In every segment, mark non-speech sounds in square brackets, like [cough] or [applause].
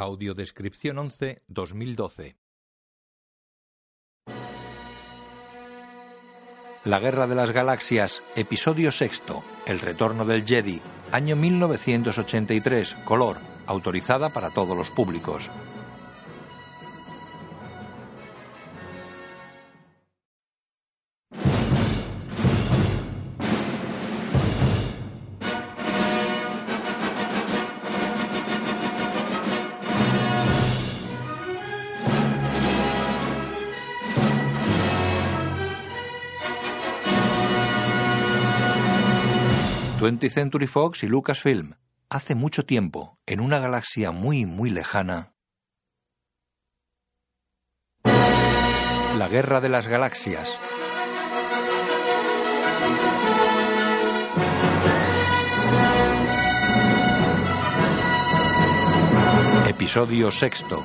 Audiodescripción 11 2012 La Guerra de las Galaxias, episodio sexto, El Retorno del Jedi, año 1983, color, autorizada para todos los públicos. 20th Century Fox y Lucasfilm. Hace mucho tiempo, en una galaxia muy, muy lejana. La Guerra de las Galaxias. Episodio sexto.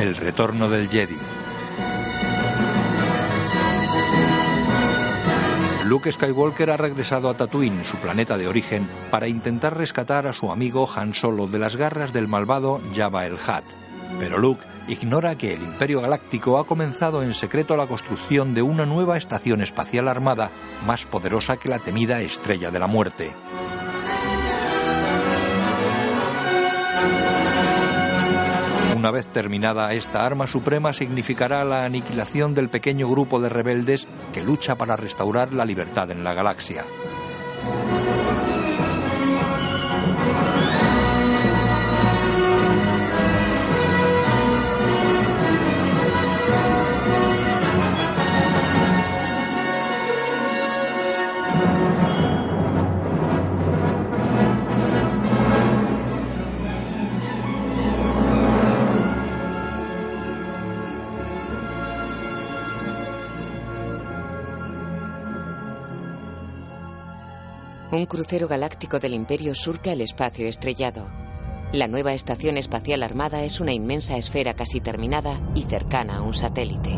El retorno del Jedi. Luke Skywalker ha regresado a Tatooine, su planeta de origen, para intentar rescatar a su amigo Han Solo de las garras del malvado Jabba el Hutt. Pero Luke ignora que el Imperio Galáctico ha comenzado en secreto la construcción de una nueva estación espacial armada más poderosa que la temida Estrella de la Muerte. Una vez terminada esta arma suprema significará la aniquilación del pequeño grupo de rebeldes que lucha para restaurar la libertad en la galaxia. Un crucero galáctico del Imperio surca el espacio estrellado. La nueva estación espacial armada es una inmensa esfera casi terminada y cercana a un satélite.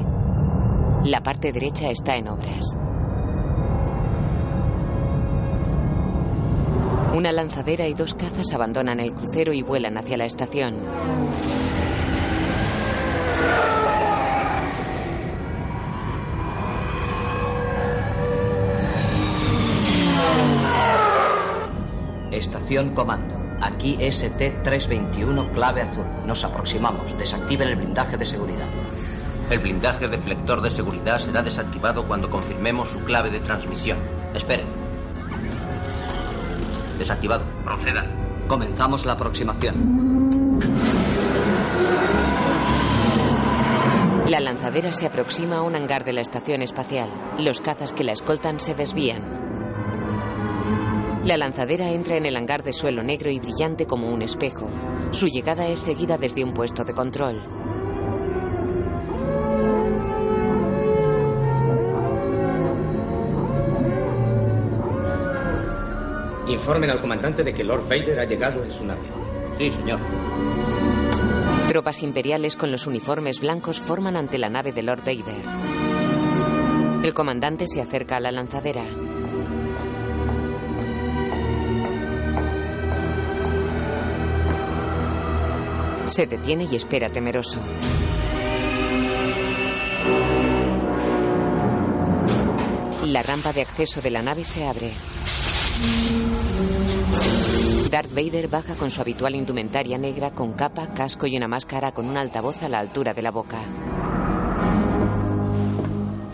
La parte derecha está en obras. Una lanzadera y dos cazas abandonan el crucero y vuelan hacia la estación. Comando. Aquí ST-321, clave azul. Nos aproximamos. Desactiven el blindaje de seguridad. El blindaje deflector de seguridad será desactivado cuando confirmemos su clave de transmisión. Esperen. Desactivado. Proceda. Comenzamos la aproximación. La lanzadera se aproxima a un hangar de la estación espacial. Los cazas que la escoltan se desvían. La lanzadera entra en el hangar de suelo negro y brillante como un espejo. Su llegada es seguida desde un puesto de control. Informen al comandante de que Lord Vader ha llegado en su nave. Sí, señor. Tropas imperiales con los uniformes blancos forman ante la nave de Lord Vader. El comandante se acerca a la lanzadera. Se detiene y espera temeroso. La rampa de acceso de la nave se abre. Darth Vader baja con su habitual indumentaria negra con capa, casco y una máscara con un altavoz a la altura de la boca.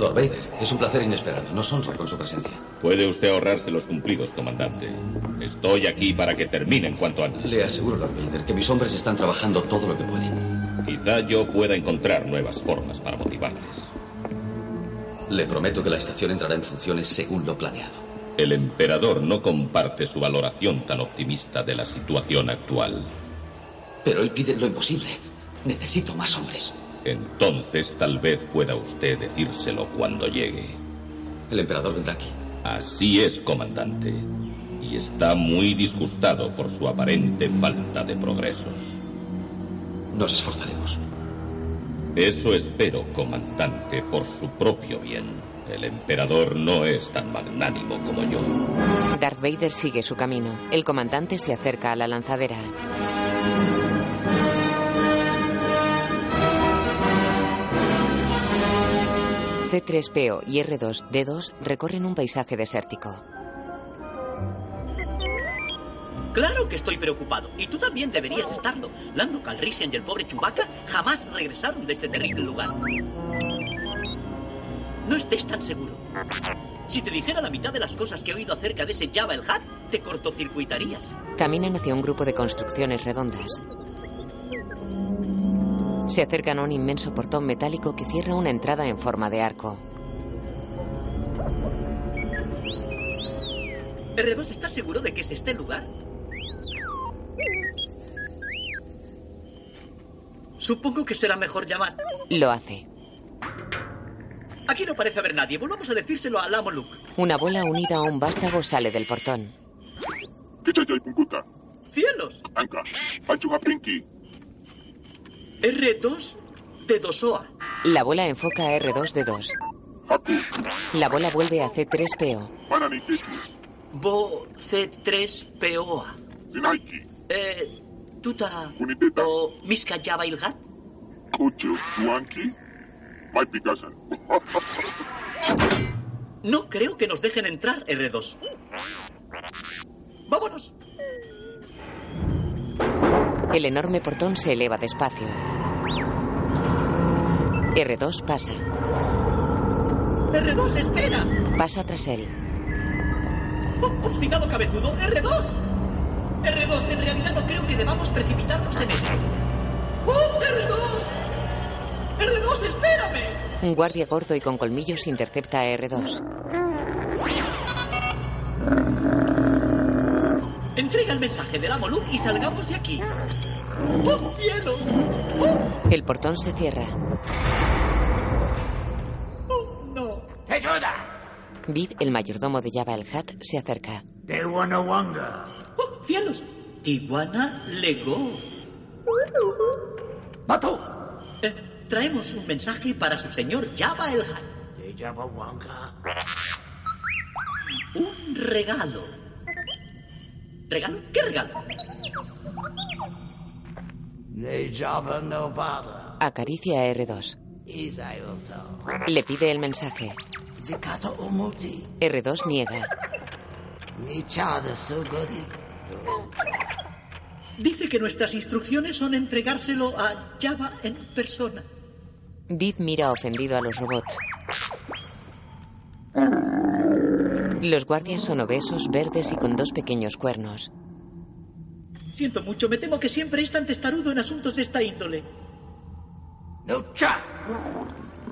Lord Vader, es un placer inesperado. Nos honra con su presencia. Puede usted ahorrarse los cumplidos, comandante. Estoy aquí para que terminen cuanto antes. Le aseguro, Lord Vader, que mis hombres están trabajando todo lo que pueden. Quizá yo pueda encontrar nuevas formas para motivarles. Le prometo que la estación entrará en funciones según lo planeado. El emperador no comparte su valoración tan optimista de la situación actual. Pero él pide lo imposible. Necesito más hombres. Entonces tal vez pueda usted decírselo cuando llegue. El emperador vendrá aquí. Así es, comandante. Y está muy disgustado por su aparente falta de progresos. Nos esforzaremos. Eso espero, comandante, por su propio bien. El emperador no es tan magnánimo como yo. Darth Vader sigue su camino. El comandante se acerca a la lanzadera. C3PO y R2D2 recorren un paisaje desértico. Claro que estoy preocupado. Y tú también deberías estarlo. Lando Calrissian y el pobre Chewbacca jamás regresaron de este terrible lugar. No estés tan seguro. Si te dijera la mitad de las cosas que he oído acerca de ese Java el Hat, te cortocircuitarías. Caminan hacia un grupo de construcciones redondas. Se acercan a un inmenso portón metálico que cierra una entrada en forma de arco. R2, ¿estás seguro de que es este lugar? Supongo que será mejor llamar. Lo hace. Aquí no parece haber nadie. Volvamos a decírselo al amo Luke. Una bola unida a un vástago sale del portón. ¡Cielos! R2 de Dosoa. La bola enfoca a R2D2. La bola vuelve a C3PO. Bo C3POA. Eh, tuta o miska Java ilgat. No creo que nos dejen entrar, R2. Vámonos. El enorme portón se eleva despacio. R2 pasa. R2, espera. Pasa tras él. Oh, obstinado cabezudo, R2. R2, en realidad no creo que debamos precipitarnos en esto. ¡Oh, R2! ¡R2, espérame! Un guardia gordo y con colmillos intercepta a R2. Entrega el mensaje del amo Luke y salgamos de aquí. ¡Oh, cielos! ¡Oh! El portón se cierra. ¡Oh, no! Viv, el mayordomo de Java el Hat, se acerca. ¡Oh, cielos! Tijuana Lego. Eh, traemos un mensaje para su señor Java el Hat. Un regalo. ¿Regalo? ¿Qué regalo? Acaricia a R2. Le pide el mensaje. R2 niega. Dice que nuestras instrucciones son entregárselo a Java en persona. Viv mira ofendido a los robots. Los guardias son obesos, verdes y con dos pequeños cuernos. Siento mucho, me temo que siempre es tan testarudo en asuntos de esta índole.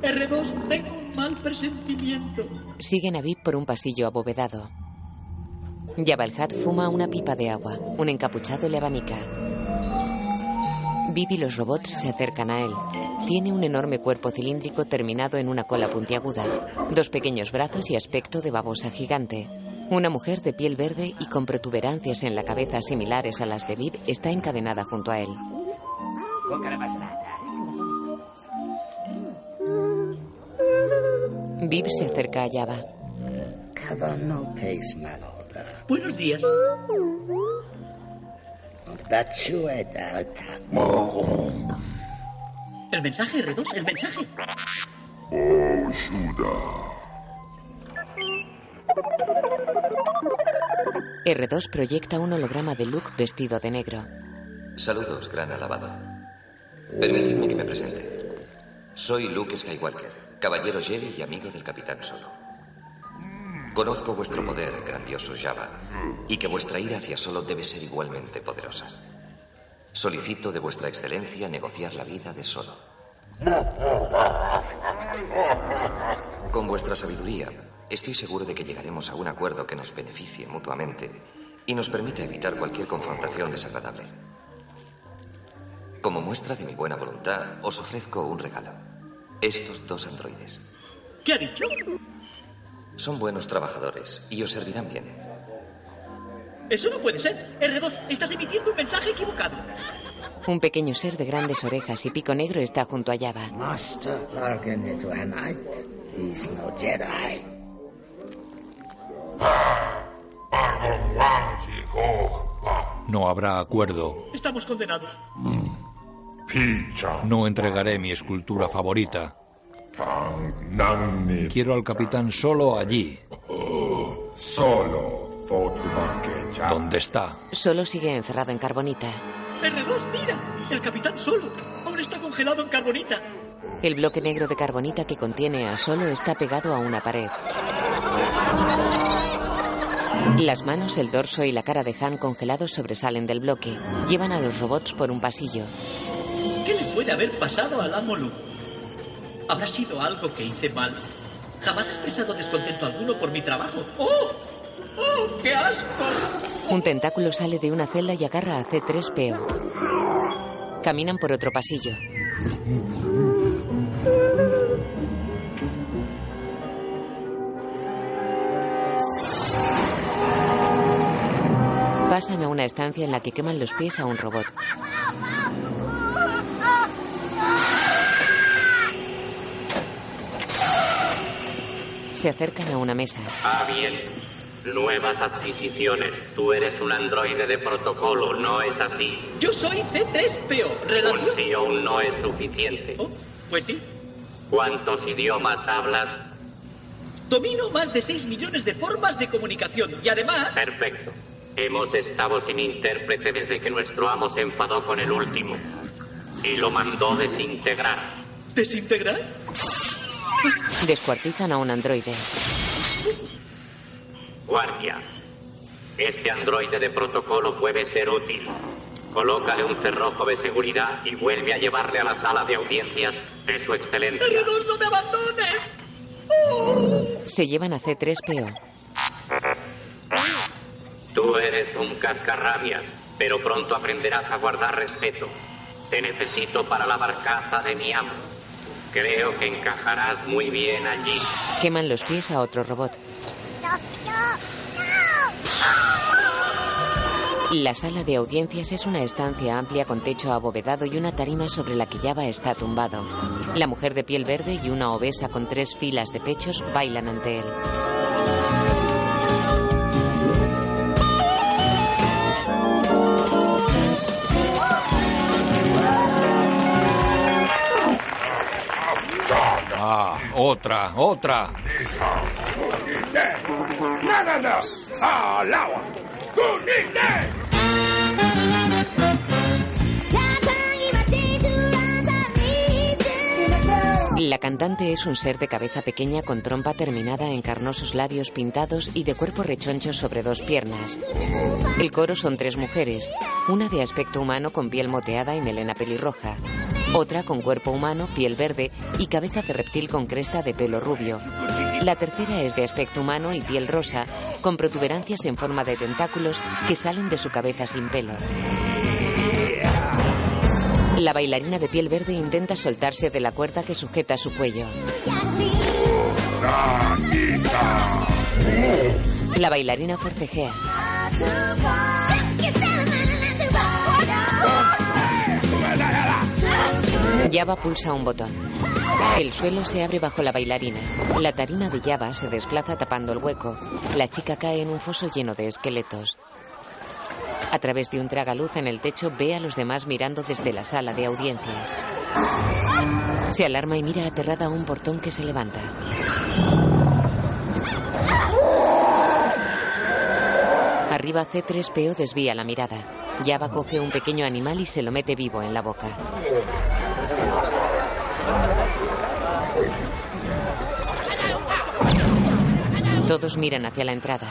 R2, tengo un mal presentimiento. Siguen a Viv por un pasillo abovedado. Hutt fuma una pipa de agua. Un encapuchado le abanica. Viv y los robots se acercan a él. Tiene un enorme cuerpo cilíndrico terminado en una cola puntiaguda, dos pequeños brazos y aspecto de babosa gigante. Una mujer de piel verde y con protuberancias en la cabeza similares a las de Viv está encadenada junto a él. Viv se acerca a Java. Buenos días. El mensaje, R2, el mensaje. R2 proyecta un holograma de Luke vestido de negro. Saludos, gran alabado. Permitidme que me presente. Soy Luke Skywalker, caballero Jedi y amigo del Capitán Solo. Conozco vuestro poder, grandioso Java, y que vuestra ira hacia Solo debe ser igualmente poderosa. Solicito de vuestra excelencia negociar la vida de Solo. Con vuestra sabiduría, estoy seguro de que llegaremos a un acuerdo que nos beneficie mutuamente y nos permita evitar cualquier confrontación desagradable. Como muestra de mi buena voluntad, os ofrezco un regalo. Estos dos androides. ¿Qué ha dicho? Son buenos trabajadores y os servirán bien. Eso no puede ser. R2, estás emitiendo un mensaje equivocado. Un pequeño ser de grandes orejas y pico negro está junto a Java. Master is no Jedi. No habrá acuerdo. Estamos condenados. No entregaré mi escultura favorita. Quiero al capitán solo allí. Solo ¿Dónde está? Solo sigue encerrado en carbonita. R2, mira. El capitán solo. Aún está congelado en carbonita. El bloque negro de carbonita que contiene a Solo está pegado a una pared. Las manos, el dorso y la cara de Han congelados sobresalen del bloque. Llevan a los robots por un pasillo. ¿Qué le puede haber pasado al amo Lu? ¿Habrá sido algo que hice mal? Jamás he expresado descontento alguno por mi trabajo. ¡Oh! ¡Oh, qué asco! Un tentáculo sale de una celda y agarra a C3PO. Caminan por otro pasillo. Pasan a una estancia en la que queman los pies a un robot. Se acercan a una mesa. Ah, bien. Nuevas adquisiciones. Tú eres un androide de protocolo, ¿no es así? Yo soy C3PO. Un ¿Relación? sí aún no es suficiente. Oh, pues sí. ¿Cuántos idiomas hablas? Domino más de 6 millones de formas de comunicación y además... Perfecto. Hemos estado sin intérprete desde que nuestro amo se enfadó con el último. Y lo mandó desintegrar. ¿Desintegrar? Descuartizan a un androide. Guardia. Este androide de protocolo puede ser útil. Colócale un cerrojo de seguridad y vuelve a llevarle a la sala de audiencias de su excelencia. R2, no me abandones. Se llevan a C3PO. Tú eres un cascarrabias, pero pronto aprenderás a guardar respeto. Te necesito para la barcaza de mi amo. Creo que encajarás muy bien allí. Queman los pies a otro robot. La sala de audiencias es una estancia amplia con techo abovedado y una tarima sobre la que Java está tumbado. La mujer de piel verde y una obesa con tres filas de pechos bailan ante él. Ah, otra, otra. La cantante es un ser de cabeza pequeña con trompa terminada en carnosos labios pintados y de cuerpo rechoncho sobre dos piernas. El coro son tres mujeres, una de aspecto humano con piel moteada y melena pelirroja, otra con cuerpo humano, piel verde y cabeza de reptil con cresta de pelo rubio. La tercera es de aspecto humano y piel rosa, con protuberancias en forma de tentáculos que salen de su cabeza sin pelo. La bailarina de piel verde intenta soltarse de la cuerda que sujeta su cuello. La bailarina forcejea. Java pulsa un botón. El suelo se abre bajo la bailarina. La tarima de Java se desplaza tapando el hueco. La chica cae en un foso lleno de esqueletos. A través de un tragaluz en el techo ve a los demás mirando desde la sala de audiencias. Se alarma y mira aterrada a un portón que se levanta. Arriba C3PO desvía la mirada. Java coge un pequeño animal y se lo mete vivo en la boca. Todos miran hacia la entrada.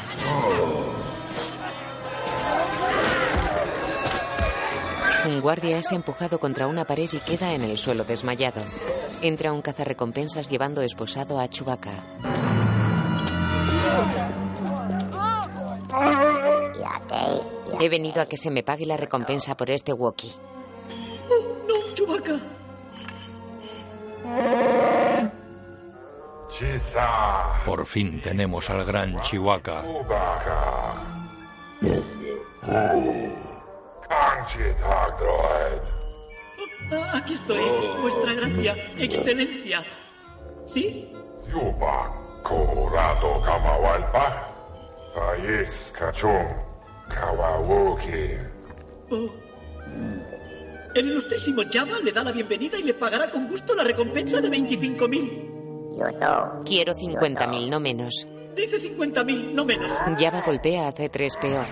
Un guardia es empujado contra una pared y queda en el suelo desmayado. Entra un cazarrecompensas llevando esposado a Chewbacca. He venido a que se me pague la recompensa por este walkie. ¡Oh, no, Chewbacca! Por fin tenemos al gran Chihuahua. Ah, aquí estoy, vuestra gracia, excelencia. ¿Sí? Yuban, Colorado, Kamawalpa, País, Cachón, Kawawoki. Oh. El ilustrísimo Java le da la bienvenida y le pagará con gusto la recompensa de 25.000. Quiero 50.000, no menos. Dice 50.000, no menos. Java golpea a C3PO.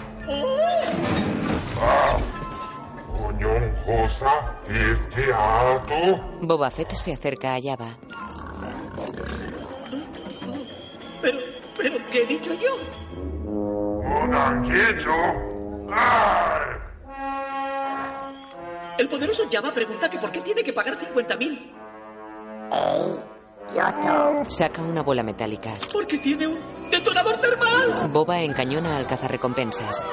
Unión Josa, Fifty Alto. Boba Fett se acerca a Java. Pero, pero, ¿qué he dicho yo? Un anguillo. ¡Ay! El poderoso Java pregunta que por qué tiene que pagar 50.000. Saca una bola metálica. Porque tiene un detonador termal. Boba encañona al cazarrecompensas.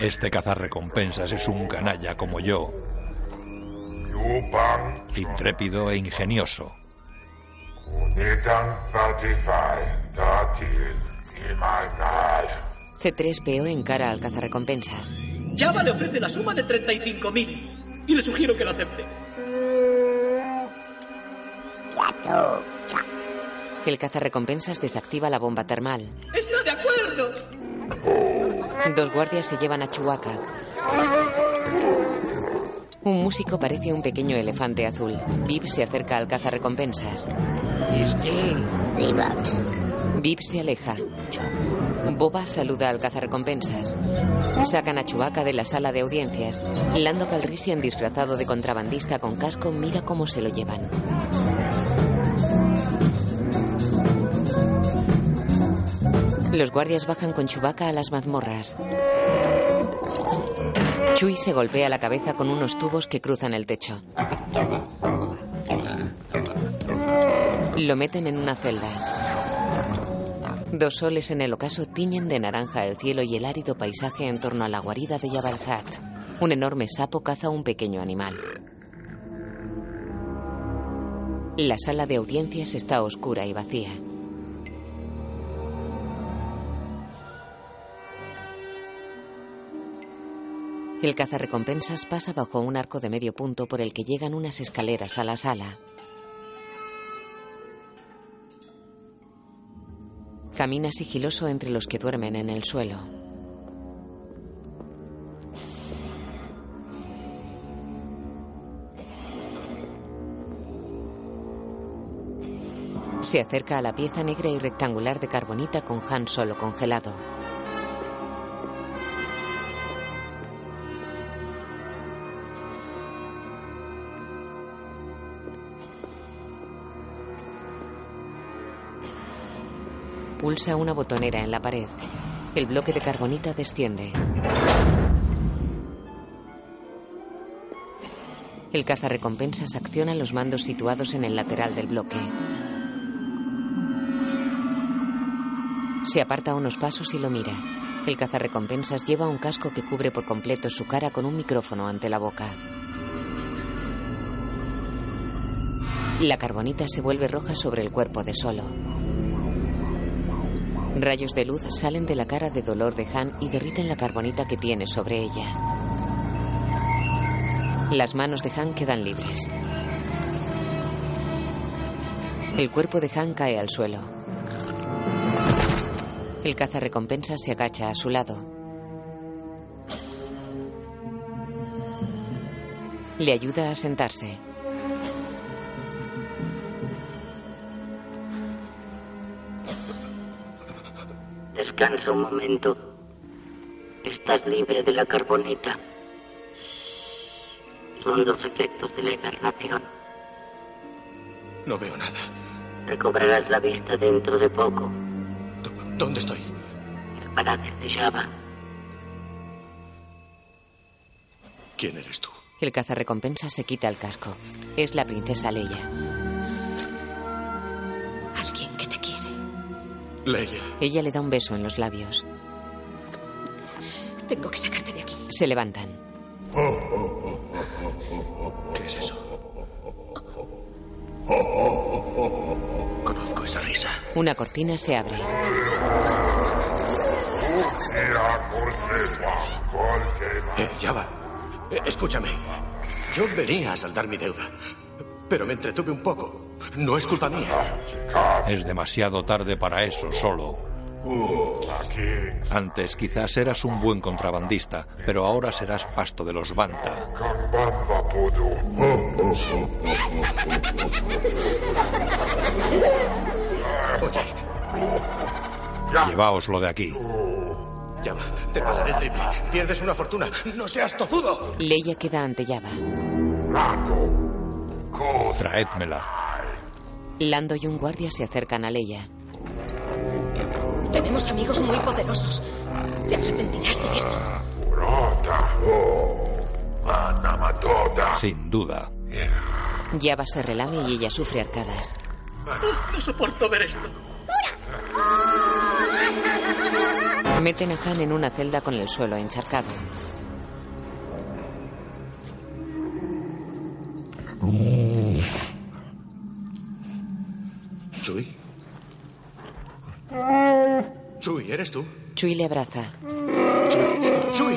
Este cazarrecompensas es un canalla como yo, intrépido e ingenioso. Unitan Fatify, Tatil, Timanal. C3PO encara al cazarrecompensas. Java le ofrece la suma de 35.000. Y le sugiero que lo acepte. El cazarrecompensas desactiva la bomba termal. ¡Está de acuerdo! Dos guardias se llevan a Chewbacca. Un músico parece un pequeño elefante azul. Bib se acerca al cazarrecompensas. Bib se aleja. Boba saluda al cazarrecompensas. Sacan a Chewbacca de la sala de audiencias. Lando Calrissian, disfrazado de contrabandista con casco, mira cómo se lo llevan. Los guardias bajan con Chewbacca a las mazmorras. Chui se golpea la cabeza con unos tubos que cruzan el techo. Lo meten en una celda. Dos soles en el ocaso tiñen de naranja el cielo y el árido paisaje en torno a la guarida de Jabal Hat. Un enorme sapo caza un pequeño animal. La sala de audiencias está oscura y vacía. El cazarrecompensas pasa bajo un arco de medio punto por el que llegan unas escaleras a la sala. Camina sigiloso entre los que duermen en el suelo. Se acerca a la pieza negra y rectangular de carbonita con Han solo congelado. Pulsa una botonera en la pared. El bloque de carbonita desciende. El cazarrecompensas acciona los mandos situados en el lateral del bloque. Se aparta unos pasos y lo mira. El cazarrecompensas lleva un casco que cubre por completo su cara con un micrófono ante la boca. La carbonita se vuelve roja sobre el cuerpo de Solo. Rayos de luz salen de la cara de dolor de Han y derriten la carbonita que tiene sobre ella. Las manos de Han quedan libres. El cuerpo de Han cae al suelo. El cazarrecompensas se agacha a su lado. Le ayuda a sentarse. Descansa un momento. Estás libre de la carbonita. Son los efectos de la hibernación. No veo nada. Recobrarás la vista dentro de poco. ¿Dónde estoy? El palacio de Java. ¿Quién eres tú? El cazarrecompensa se quita el casco. Es la princesa Leia. Leia. Ella le da un beso en los labios. Tengo que sacarte de aquí. Se levantan. ¿Qué es eso? Conozco esa risa. Una cortina se abre. Eh, ya va. Eh, escúchame. Yo venía a saldar mi deuda. Pero me entretuve un poco. No es culpa mía. Es demasiado tarde para eso solo. Antes quizás eras un buen contrabandista, pero ahora serás pasto de los Banta. Lleváoslo de aquí. Ya va. Te pagaré el triple. Pierdes una fortuna. ¡No seas tozudo! Leia queda ante Java. Traédmela. Lando y un guardia se acercan a Leia. Tenemos amigos muy poderosos. Te arrepentirás de esto. Sin duda. Java se relame y ella sufre arcadas. No soporto ver esto. Meten a Han en una celda con el suelo encharcado. Chuy. Chuy, ¿eres tú? Chui le abraza. Chuy.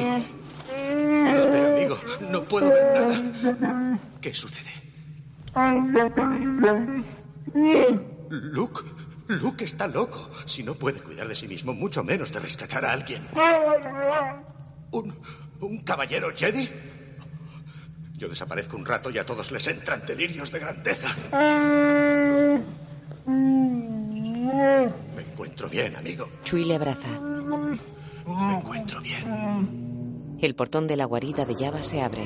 Espera, amigo. No puedo ver nada. ¿Qué sucede? Luke. Luke está loco. Si no puede cuidar de sí mismo, mucho menos de rescatar a alguien. ¿Un, un caballero Jedi? Yo desaparezco un rato y a todos les entran delirios de grandeza. Me encuentro bien, amigo. Chui le abraza. Me encuentro bien. El portón de la guarida de Java se abre.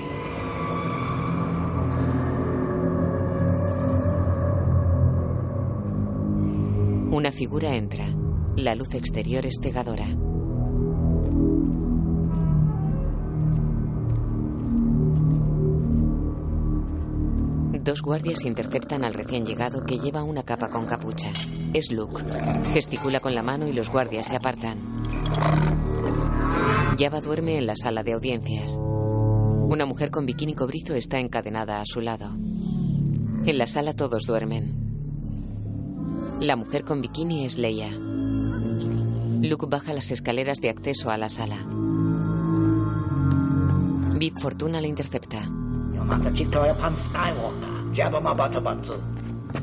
Una figura entra. La luz exterior es cegadora. Dos guardias interceptan al recién llegado que lleva una capa con capucha. Es Luke. Gesticula con la mano y los guardias se apartan. Java duerme en la sala de audiencias. Una mujer con bikini cobrizo está encadenada a su lado. En la sala todos duermen. La mujer con bikini es Leia. Luke baja las escaleras de acceso a la sala. Bib Fortuna le intercepta.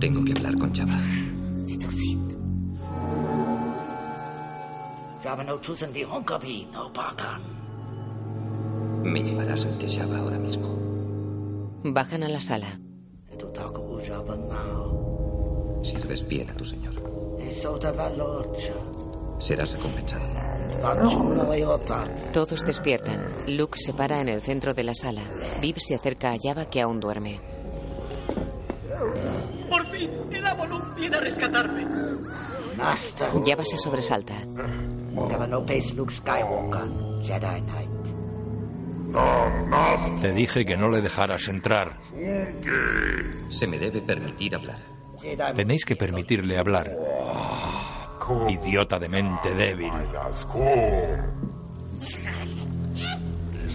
Tengo que hablar con Java. Me llevarás ante Java ahora mismo. Bajan a la sala. Sirves bien a tu señor. Serás recompensado. Todos despiertan. Luke se para en el centro de la sala. Bib se acerca a Java que aún duerme. Por fin, el Luke viene a rescatarme. Java se sobresalta. Te dije que no le dejaras entrar. Se me debe permitir hablar. Tenéis que permitirle hablar. Idiota de mente débil.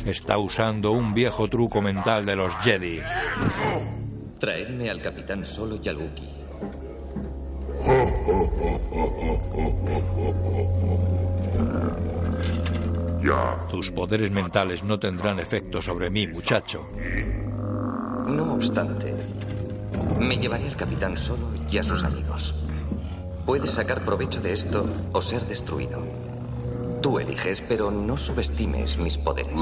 Está usando un viejo truco mental de los Jedi. Traedme al capitán Solo y al Wookiee. Tus poderes mentales no tendrán efecto sobre mí, muchacho. No obstante, me llevaré al capitán Solo y a sus amigos. Puedes sacar provecho de esto o ser destruido. Tú eliges, pero no subestimes mis poderes.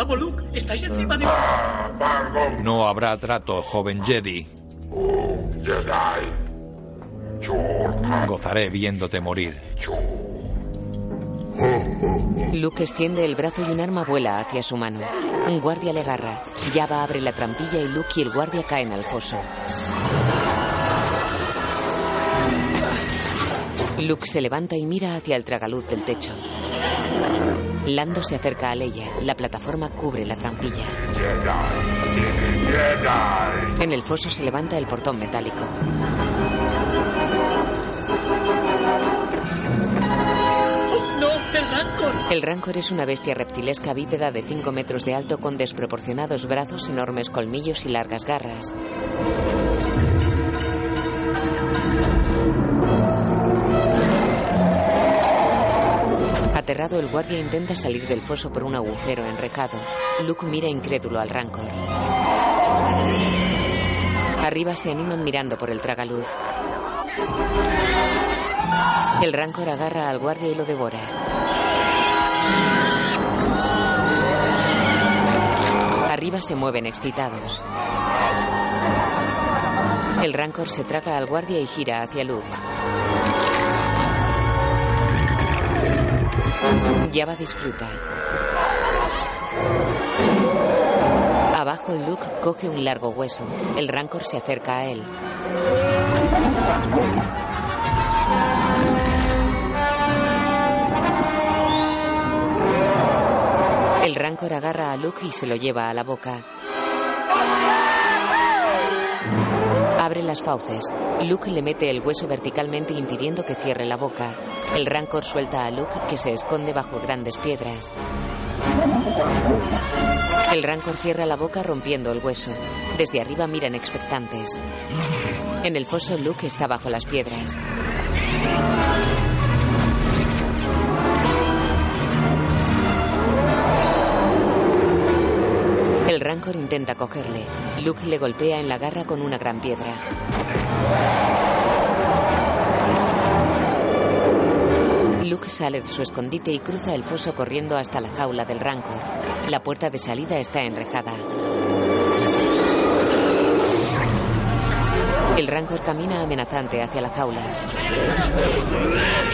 Amo Luke, estáis encima de mí. No habrá trato, joven Jedi. Gozaré viéndote morir. Luke extiende el brazo y un arma vuela hacia su mano. Un guardia le agarra. Java abre la trampilla y Luke y el guardia caen al foso. Luke se levanta y mira hacia el tragaluz del techo. Lando se acerca a Leia. La plataforma cubre la trampilla. En el foso se levanta el portón metálico. ¡No! ¡El Rancor! El Rancor es una bestia reptilesca bípeda de 5 metros de alto con desproporcionados brazos, enormes colmillos y largas garras. El guardia intenta salir del foso por un agujero enrejado. Luke mira incrédulo al Rancor. Arriba se animan mirando por el tragaluz. El Rancor agarra al guardia y lo devora. Arriba se mueven excitados. El Rancor se traga al guardia y gira hacia Luke. Java disfruta. Abajo Luke coge un largo hueso. El Rancor se acerca a él. El Rancor agarra a Luke y se lo lleva a la boca. Abre las fauces. Luke le mete el hueso verticalmente impidiendo que cierre la boca. El Rancor suelta a Luke que se esconde bajo grandes piedras. El Rancor cierra la boca rompiendo el hueso. Desde arriba miran expectantes. En el foso Luke está bajo las piedras. El Rancor intenta cogerle. Luke le golpea en la garra con una gran piedra. Luke sale de su escondite y cruza el foso corriendo hasta la jaula del Rancor. La puerta de salida está enrejada. El Rancor camina amenazante hacia la jaula.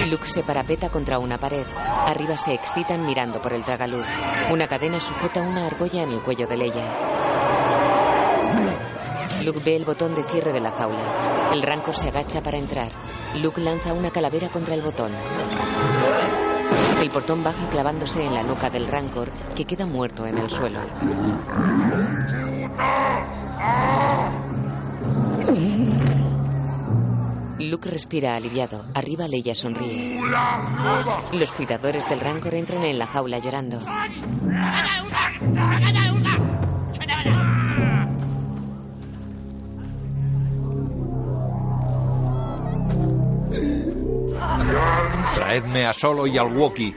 Luke se parapeta contra una pared. Arriba se excitan mirando por el tragaluz. Una cadena sujeta una argolla en el cuello de Leia. Luke ve el botón de cierre de la jaula. El Rancor se agacha para entrar. Luke lanza una calavera contra el botón. El portón baja clavándose en la nuca del Rancor, que queda muerto en el suelo. Luke respira aliviado. Arriba Leia sonríe. Los cuidadores del Rancor entran en la jaula llorando. Traedme a Solo y al Wookiee.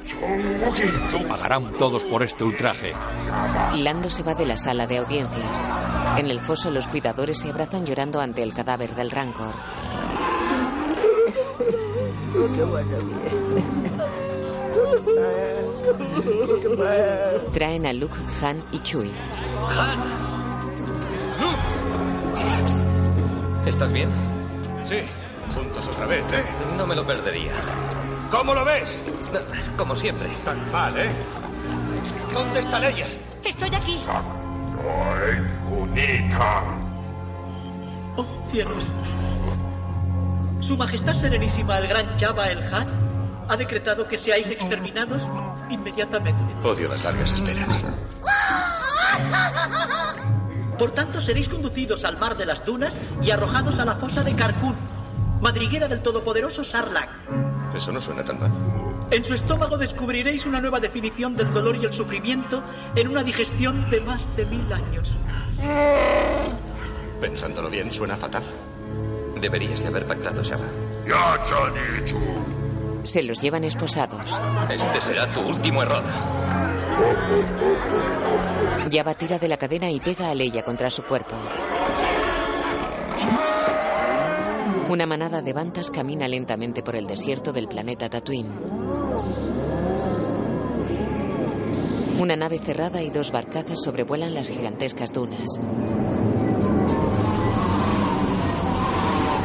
Pagarán todos por este ultraje. Lando se va de la sala de audiencias. En el foso los cuidadores se abrazan llorando ante el cadáver del Rancor. Traen a Luke, Han y Chewie. ¡Han! ¿Estás bien? Sí, juntos otra vez, ¿eh? No me lo perdería. ¿Cómo lo ves? Como siempre. Tan mal, ¿eh? ¿Dónde está Leia? Estoy aquí. ¡Oh, cielos! Su Majestad Serenísima el Gran Java el Hat ha decretado que seáis exterminados inmediatamente. Odio las largas esperas. Por tanto, seréis conducidos al mar de las dunas y arrojados a la fosa de Carcún, madriguera del todopoderoso Sarlacc. Eso no suena tan mal. En su estómago descubriréis una nueva definición del dolor y el sufrimiento en una digestión de más de mil años. Pensándolo bien, suena fatal. Deberías de haber pactado, Shaba. Se los llevan esposados. Este será tu último error. Java tira de la cadena y pega a Leia contra su cuerpo. Una manada de bantas camina lentamente por el desierto del planeta Tatooine. Una nave cerrada y dos barcazas sobrevuelan las gigantescas dunas.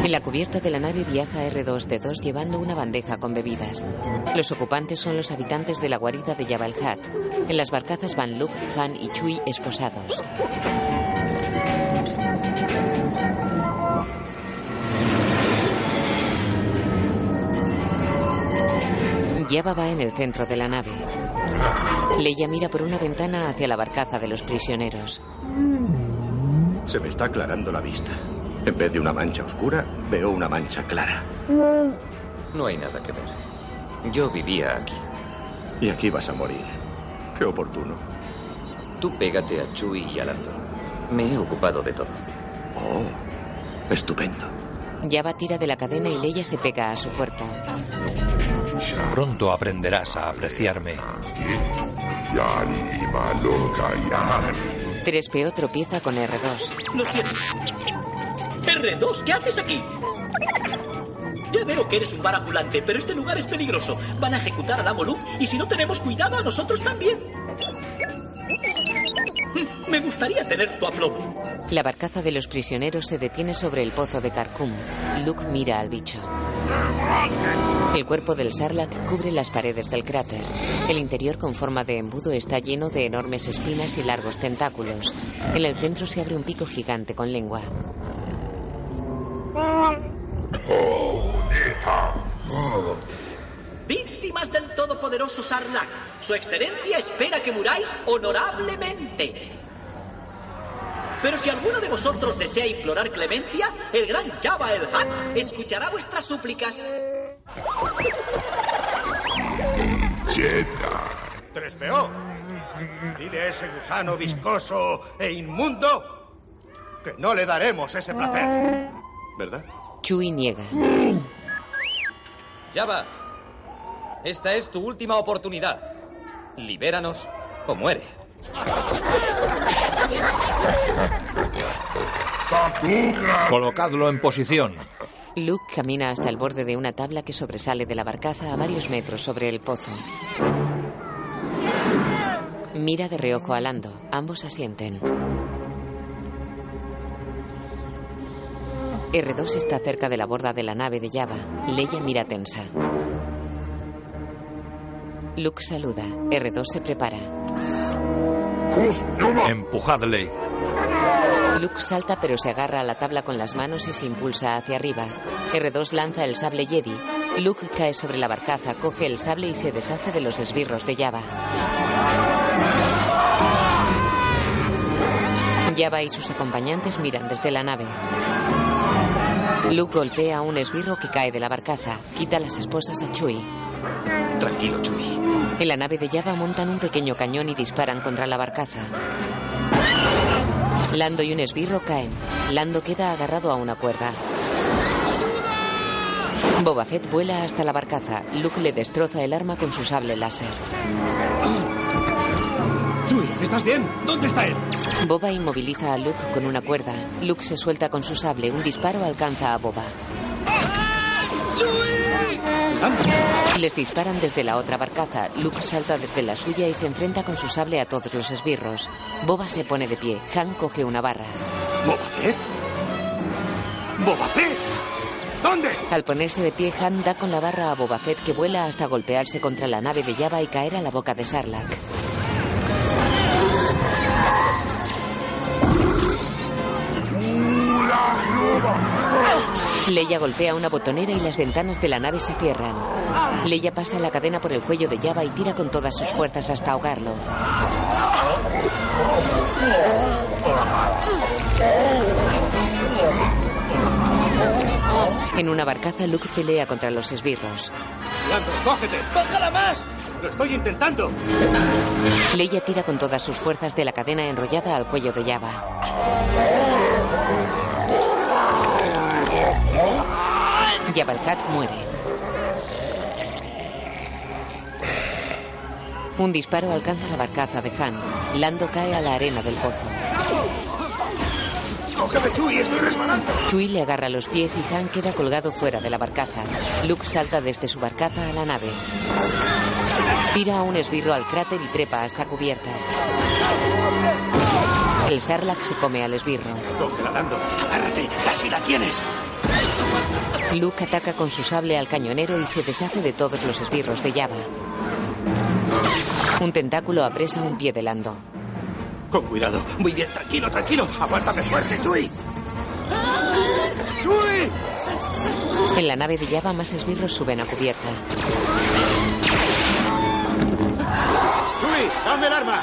En la cubierta de la nave viaja R2D2 llevando una bandeja con bebidas. Los ocupantes son los habitantes de la guarida de Jabal Hat. En las barcazas van Luke, Han y Chui esposados. Java va en el centro de la nave. Leia mira por una ventana hacia la barcaza de los prisioneros. Se me está aclarando la vista. En vez de una mancha oscura, veo una mancha clara. No hay nada que ver. Yo vivía aquí. Y aquí vas a morir. Qué oportuno. Tú pégate a Chui y a Lando. Me he ocupado de todo. Oh, estupendo. Java tira de la cadena y Leia se pega a su cuerpo. Pronto aprenderás a apreciarme. 3PO tropieza con R2. Lo siento. R2, ¿qué haces aquí? Ya veo que eres un bar ambulante, pero este lugar es peligroso. Van a ejecutar a la Molu y si no tenemos cuidado, a nosotros también. Me gustaría tener tu aplomo. La barcaza de los prisioneros se detiene sobre el pozo de Carcum. Luke mira al bicho. El cuerpo del Sarlacc cubre las paredes del cráter. El interior con forma de embudo está lleno de enormes espinas y largos tentáculos. En el centro se abre un pico gigante con lengua. Víctimas del todopoderoso Sarlacc, su excelencia espera que muráis honorablemente. Pero si alguno de vosotros desea implorar clemencia, el gran Jabba el Hutt escuchará vuestras súplicas. ¡Tres peor! Dile a ese gusano viscoso e inmundo que no le daremos ese placer. ¿Verdad? Chewie niega. Java, esta es tu última oportunidad. Libéranos o muere. Colocadlo en posición. Luke camina hasta el borde de una tabla que sobresale de la barcaza a varios metros sobre el pozo. Mira de reojo a Lando. Ambos asienten. R2 está cerca de la borda de la nave de Java. Leia mira tensa. Luke saluda. R2 se prepara. Empujadle. Luke salta pero se agarra a la tabla con las manos y se impulsa hacia arriba. R2 lanza el sable Jedi. Luke cae sobre la barcaza, coge el sable y se deshace de los esbirros de Java. Java y sus acompañantes miran desde la nave. Luke golpea a un esbirro que cae de la barcaza. Quita las esposas a Chewie. Tranquilo, Chewie. En la nave de Java montan un pequeño cañón y disparan contra la barcaza. Lando y un esbirro caen. Lando queda agarrado a una cuerda. Boba Fett vuela hasta la barcaza. Luke le destroza el arma con su sable láser. Chewie, ¿estás bien? ¿Dónde está él? Boba inmoviliza a Luke con una cuerda. Luke se suelta con su sable. Un disparo alcanza a Boba. Les disparan desde la otra barcaza. Luke salta desde la suya y se enfrenta con su sable a todos los esbirros. Boba se pone de pie. Han coge una barra. ¿Boba Fett? ¿Boba Fett? ¿Dónde? Al ponerse de pie, Han da con la barra a Boba Fett que vuela hasta golpearse contra la nave de Java y caer a la boca de Sarlacc. Leia golpea una botonera y las ventanas de la nave se cierran. Leia pasa la cadena por el cuello de Java y tira con todas sus fuerzas hasta ahogarlo. En una barcaza, Luke pelea contra los esbirros. Lando, cógete. ¡Bájala más! Lo estoy intentando. Leia tira con todas sus fuerzas de la cadena enrollada al cuello de Java. Jabba el Hutt muere. Un disparo alcanza la barcaza de Han. Lando cae a la arena del pozo. ¡Cógeme, Chewie! ¡Estoy resbalando! Chewie le agarra los pies y Han queda colgado fuera de la barcaza. Luke salta desde su barcaza a la nave. Tira a un esbirro al cráter y trepa hasta cubierta. El Sarlacc se come al esbirro. Lando. Agárrate. Casi la tienes. Luke ataca con su sable al cañonero y se deshace de todos los esbirros de Java. Un tentáculo apresa un pie de Lando. Con cuidado. Muy bien, tranquilo, tranquilo. Aguántame fuerte, Chewie. ¡Chewie! En la nave de Java más esbirros suben a cubierta. ¡Luis, dame el arma!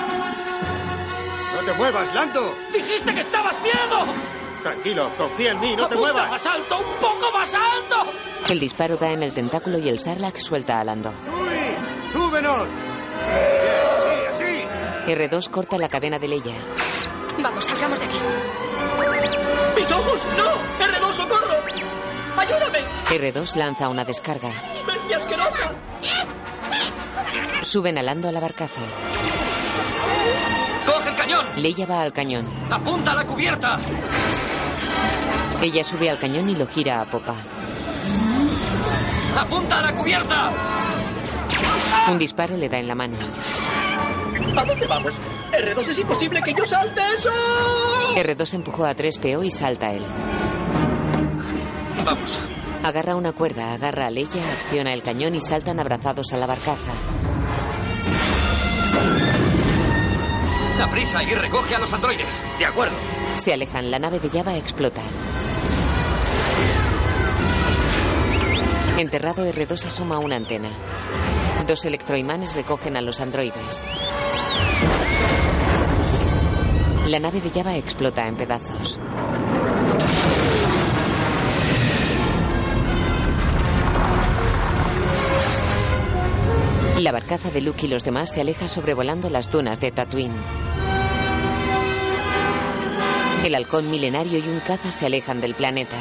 ¡No te muevas, Lando! ¡Dijiste que estabas ciego! Tranquilo, confía en mí, no te ¡Apunta muevas. más alto, un poco más alto! El disparo da en el tentáculo y el Sarlacc suelta a Lando. ¡Luis, súbenos! Bien, así, así. R2 corta la cadena de Leia. Vamos, salgamos de aquí. ¡Mis ojos! ¡No! ¡R2, socorro! ¡Ayúdame! R2 lanza una descarga. ¡Bestia asquerosa! Suben a Lando a la barcaza. ¡Coge el cañón! Leia va al cañón. ¡Apunta a la cubierta! Ella sube al cañón y lo gira a popa. ¡Apunta a la cubierta! Un disparo le da en la mano. ¿A dónde vamos? R2, es imposible que yo salte eso. R2 empujó a 3PO y salta él. Vamos. Agarra una cuerda, agarra a Leia, acciona el cañón y saltan abrazados a la barcaza. ¡Da prisa y recoge a los androides! De acuerdo. Se alejan, la nave de Java explota. Enterrado R2 asoma una antena. Dos electroimanes recogen a los androides. La nave de Java explota en pedazos. La barcaza de Luke y los demás se aleja sobrevolando las dunas de Tatooine. El halcón milenario y un caza se alejan del planeta.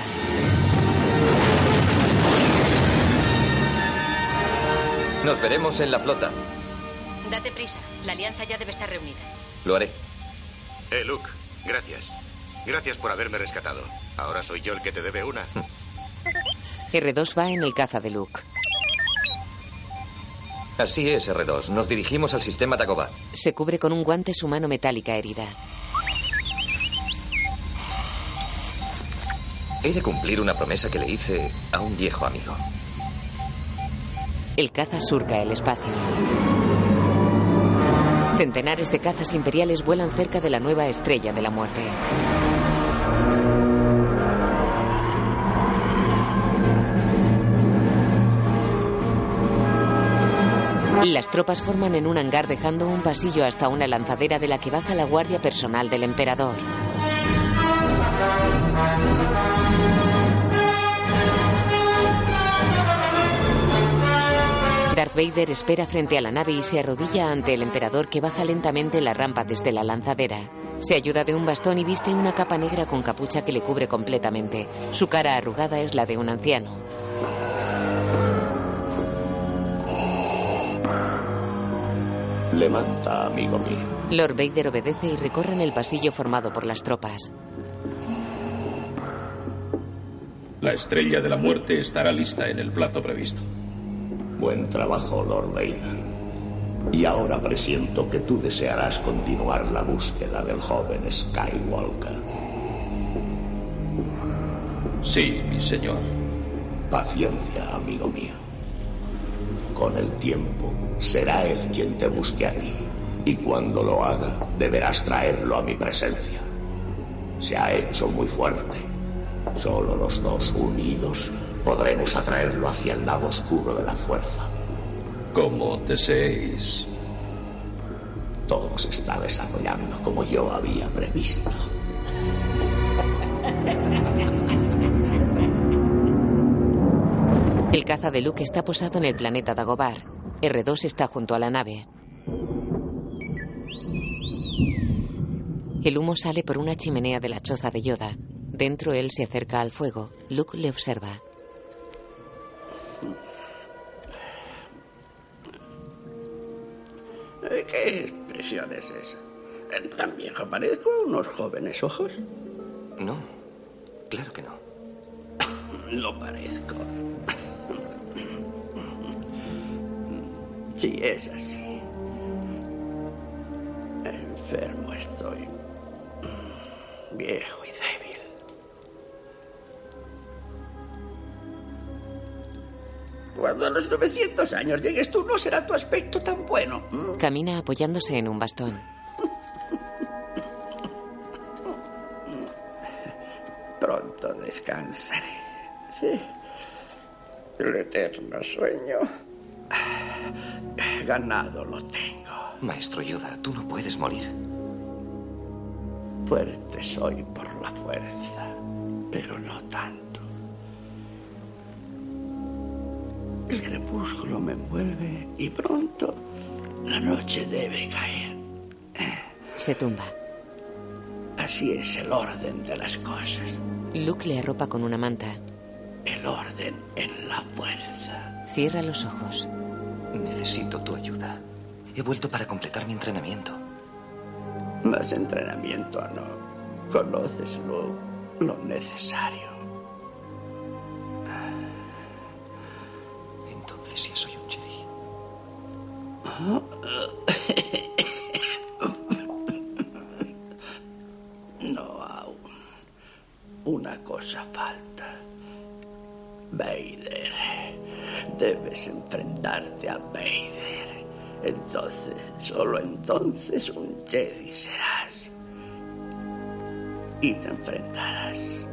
Nos veremos en la flota. Date prisa. La alianza ya debe estar reunida. Lo haré. Eh, Luke, gracias. Gracias por haberme rescatado. Ahora soy yo el que te debe una. R2 va en el caza de Luke. Así es, R2. Nos dirigimos al sistema Dagobah. Se cubre con un guante su mano metálica herida. He de cumplir una promesa que le hice a un viejo amigo. El caza surca el espacio. Centenares de cazas imperiales vuelan cerca de la nueva estrella de la muerte. Las tropas forman en un hangar dejando un pasillo hasta una lanzadera de la que baja la guardia personal del emperador. Darth Vader espera frente a la nave y se arrodilla ante el emperador que baja lentamente la rampa desde la lanzadera. Se ayuda de un bastón y viste una capa negra con capucha que le cubre completamente. Su cara arrugada es la de un anciano. Levanta, amigo mío. Lord Vader obedece y recorren el pasillo formado por las tropas. La estrella de la muerte estará lista en el plazo previsto. Buen trabajo, Lord Vader. Y ahora presiento que tú desearás continuar la búsqueda del joven Skywalker. Sí, mi señor. Paciencia, amigo mío. Con el tiempo, será él quien te busque a ti. Y cuando lo haga, deberás traerlo a mi presencia. Se ha hecho muy fuerte. Solo los dos unidos podremos atraerlo hacia el lado oscuro de la fuerza. Como deseéis. Todo se está desarrollando como yo había previsto. [laughs] El caza de Luke está posado en el planeta Dagobah. R2 está junto a la nave. El humo sale por una chimenea de la choza de Yoda. Dentro él se acerca al fuego. Luke le observa. ¿Qué expresión es esa? ¿Tan viejo parezco? ¿Unos jóvenes ojos? No, claro que no. [laughs] Lo parezco. Sí, es así. Enfermo estoy. Viejo y débil. Cuando a los 900 años llegues tú, no será tu aspecto tan bueno. Camina apoyándose en un bastón. Pronto descansaré. Sí. El eterno sueño. [sighs] ganado lo tengo. Maestro Yoda, tú no puedes morir. Fuerte soy por la fuerza, pero no tanto. El crepúsculo me envuelve y pronto la noche debe caer. Se tumba. Así es el orden de las cosas. Luke le arropa con una manta. El orden en la fuerza. Cierra los ojos. Necesito tu ayuda. He vuelto para completar mi entrenamiento. Más entrenamiento no. Conoces lo, lo necesario. Entonces ya soy un Jedi. No aún. Una cosa falta. Vader. Debes enfrentarte a Vader. Entonces, solo entonces un Jedi serás. Y te enfrentarás.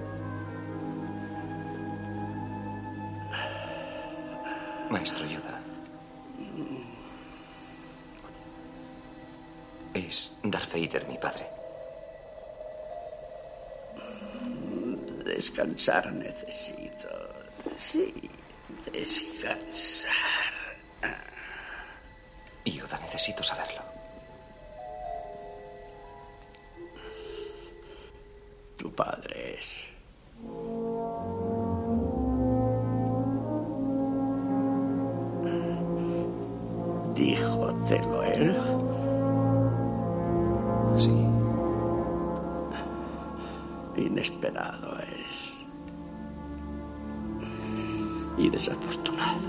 Maestro Yoda. Es Darth Vader mi padre. Descansar necesito. Sí, descansar. Yoda, necesito saberlo. Tu padre es. Díjotelo él. Sí. Inesperado es. Y desafortunado.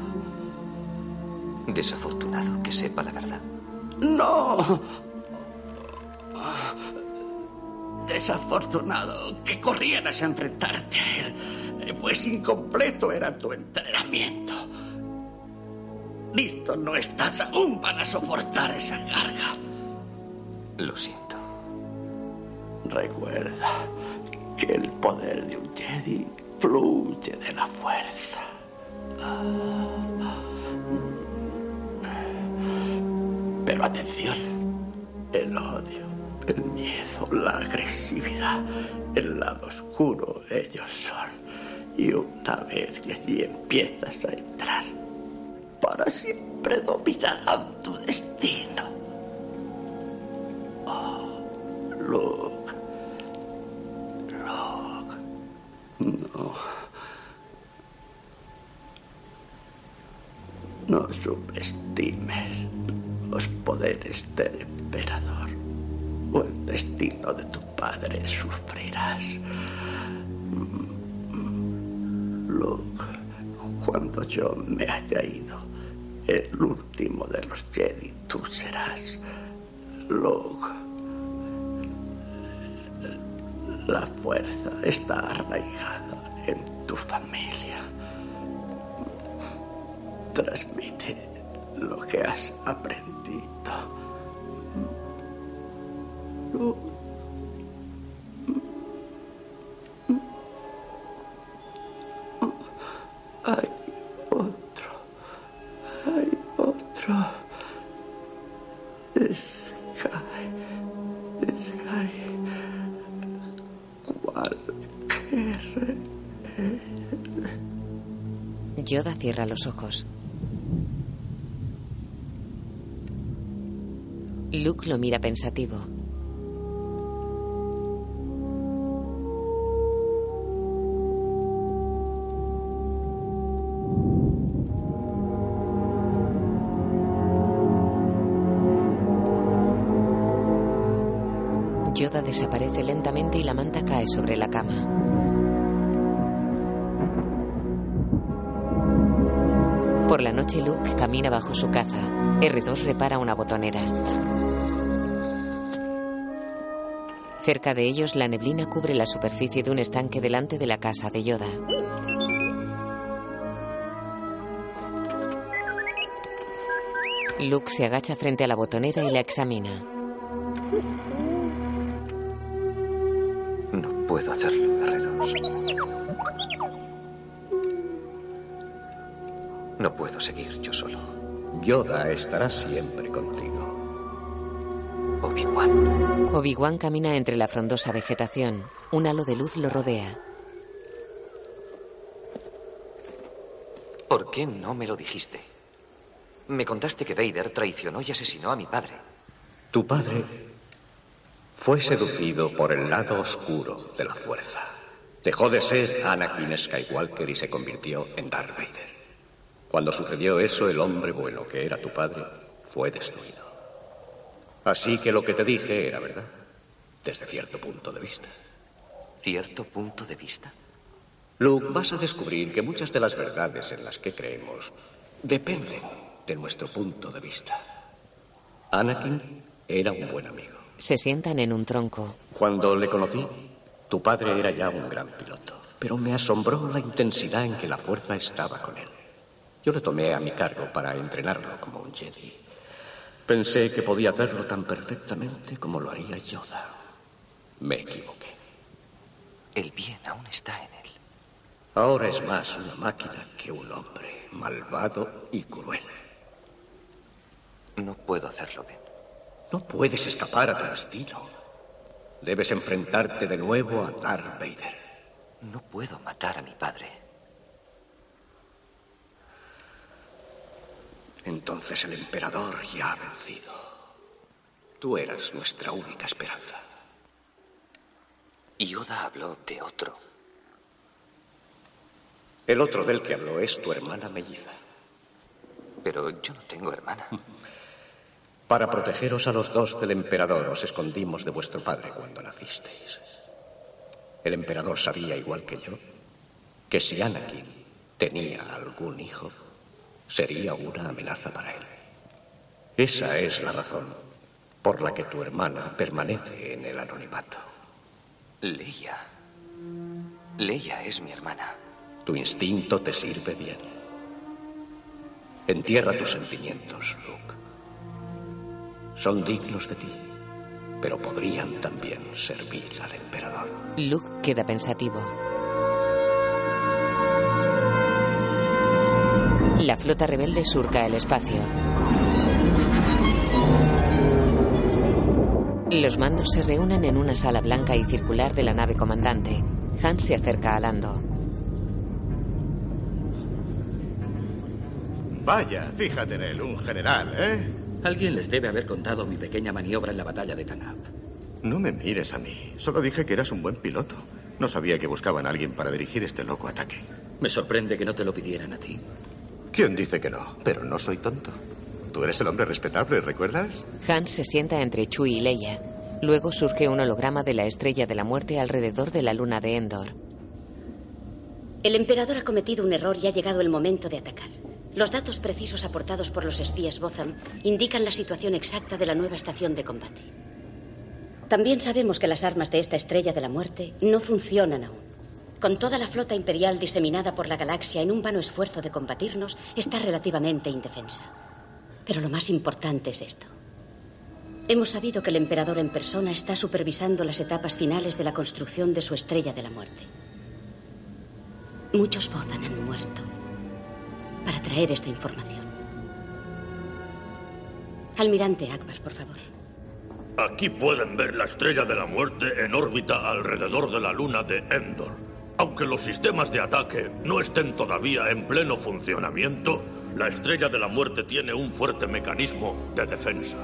Desafortunado que sepa la verdad. No. Desafortunado que corrieras a enfrentarte a él, pues incompleto era tu entrenamiento. Listo no estás aún para soportar esa carga. Lo siento. Recuerda que el poder de un Jedi fluye de la fuerza. Pero atención, el odio, el miedo, la agresividad, el lado oscuro, ellos son. Y una vez que allí empiezas a entrar, para siempre dominarán tu destino. Oh, Luke. Luke. No. No subestimes los poderes del emperador o el destino de tu padre sufrirás. Luke, cuando yo me haya ido, el último de los Jedi, tú serás. Luke, la fuerza está arraigada en tu familia. Transmite lo que has aprendido. Hay otro. Hay otro. Sky. Sky. Cualquier. Yoda cierra los ojos. Luke lo mira pensativo. Yoda desaparece lentamente y la manta cae sobre la cama. Por la noche Luke camina bajo su caza. R2 repara una botonera. Cerca de ellos la neblina cubre la superficie de un estanque delante de la casa de Yoda. Luke se agacha frente a la botonera y la examina. No puedo hacerlo, R2. No puedo seguir yo solo. Yoda estará siempre contigo. Obi-Wan. Obi-Wan camina entre la frondosa vegetación. Un halo de luz lo rodea. ¿Por qué no me lo dijiste? Me contaste que Vader traicionó y asesinó a mi padre. Tu padre fue seducido por el lado oscuro de la fuerza. Dejó de ser Anakin Skywalker y se convirtió en Darth Vader. Cuando sucedió eso, el hombre bueno que era tu padre fue destruido. Así que lo que te dije era verdad, desde cierto punto de vista. ¿Cierto punto de vista? Luke, vas a descubrir que muchas de las verdades en las que creemos dependen de nuestro punto de vista. Anakin era un buen amigo. Se sientan en un tronco. Cuando le conocí, tu padre era ya un gran piloto, pero me asombró la intensidad en que la fuerza estaba con él. Yo le tomé a mi cargo para entrenarlo como un Jedi. Pensé que podía hacerlo tan perfectamente como lo haría Yoda. Me equivoqué. El bien aún está en él. Ahora es más una máquina que un hombre, malvado y cruel. No puedo hacerlo bien. No puedes escapar a tu destino. Debes enfrentarte de nuevo a Darth Vader. No puedo matar a mi padre. Entonces el emperador ya ha vencido. Tú eras nuestra única esperanza. Yoda habló de otro. El otro del que habló es tu hermana melliza. Pero yo no tengo hermana. [laughs] Para protegeros a los dos del emperador os escondimos de vuestro padre cuando nacisteis. El emperador sabía, igual que yo, que si Anakin tenía algún hijo, sería una amenaza para él. Esa es la razón por la que tu hermana permanece en el anonimato. Leia. Leia es mi hermana. Tu instinto te sirve bien. Entierra tus sentimientos, Luke. Son dignos de ti, pero podrían también servir al emperador. Luke queda pensativo. La flota rebelde surca el espacio. Los mandos se reúnen en una sala blanca y circular de la nave comandante. Han se acerca a Lando. Vaya, fíjate en él, un general, ¿eh? Alguien les debe haber contado mi pequeña maniobra en la batalla de Tanab. No me mires a mí. Solo dije que eras un buen piloto. No sabía que buscaban a alguien para dirigir este loco ataque. Me sorprende que no te lo pidieran a ti. ¿Quién dice que no? Pero no soy tonto. Tú eres el hombre respetable, ¿recuerdas? Han se sienta entre Chui y Leia. Luego surge un holograma de la estrella de la muerte alrededor de la luna de Endor. El emperador ha cometido un error y ha llegado el momento de atacar. Los datos precisos aportados por los espías Botham indican la situación exacta de la nueva estación de combate. También sabemos que las armas de esta estrella de la muerte no funcionan aún. Con toda la flota imperial diseminada por la galaxia en un vano esfuerzo de combatirnos, está relativamente indefensa. Pero lo más importante es esto. Hemos sabido que el emperador en persona está supervisando las etapas finales de la construcción de su estrella de la muerte. Muchos Botham han muerto para traer esta información. Almirante Akbar, por favor. Aquí pueden ver la estrella de la muerte en órbita alrededor de la luna de Endor. Aunque los sistemas de ataque no estén todavía en pleno funcionamiento, la estrella de la muerte tiene un fuerte mecanismo de defensa.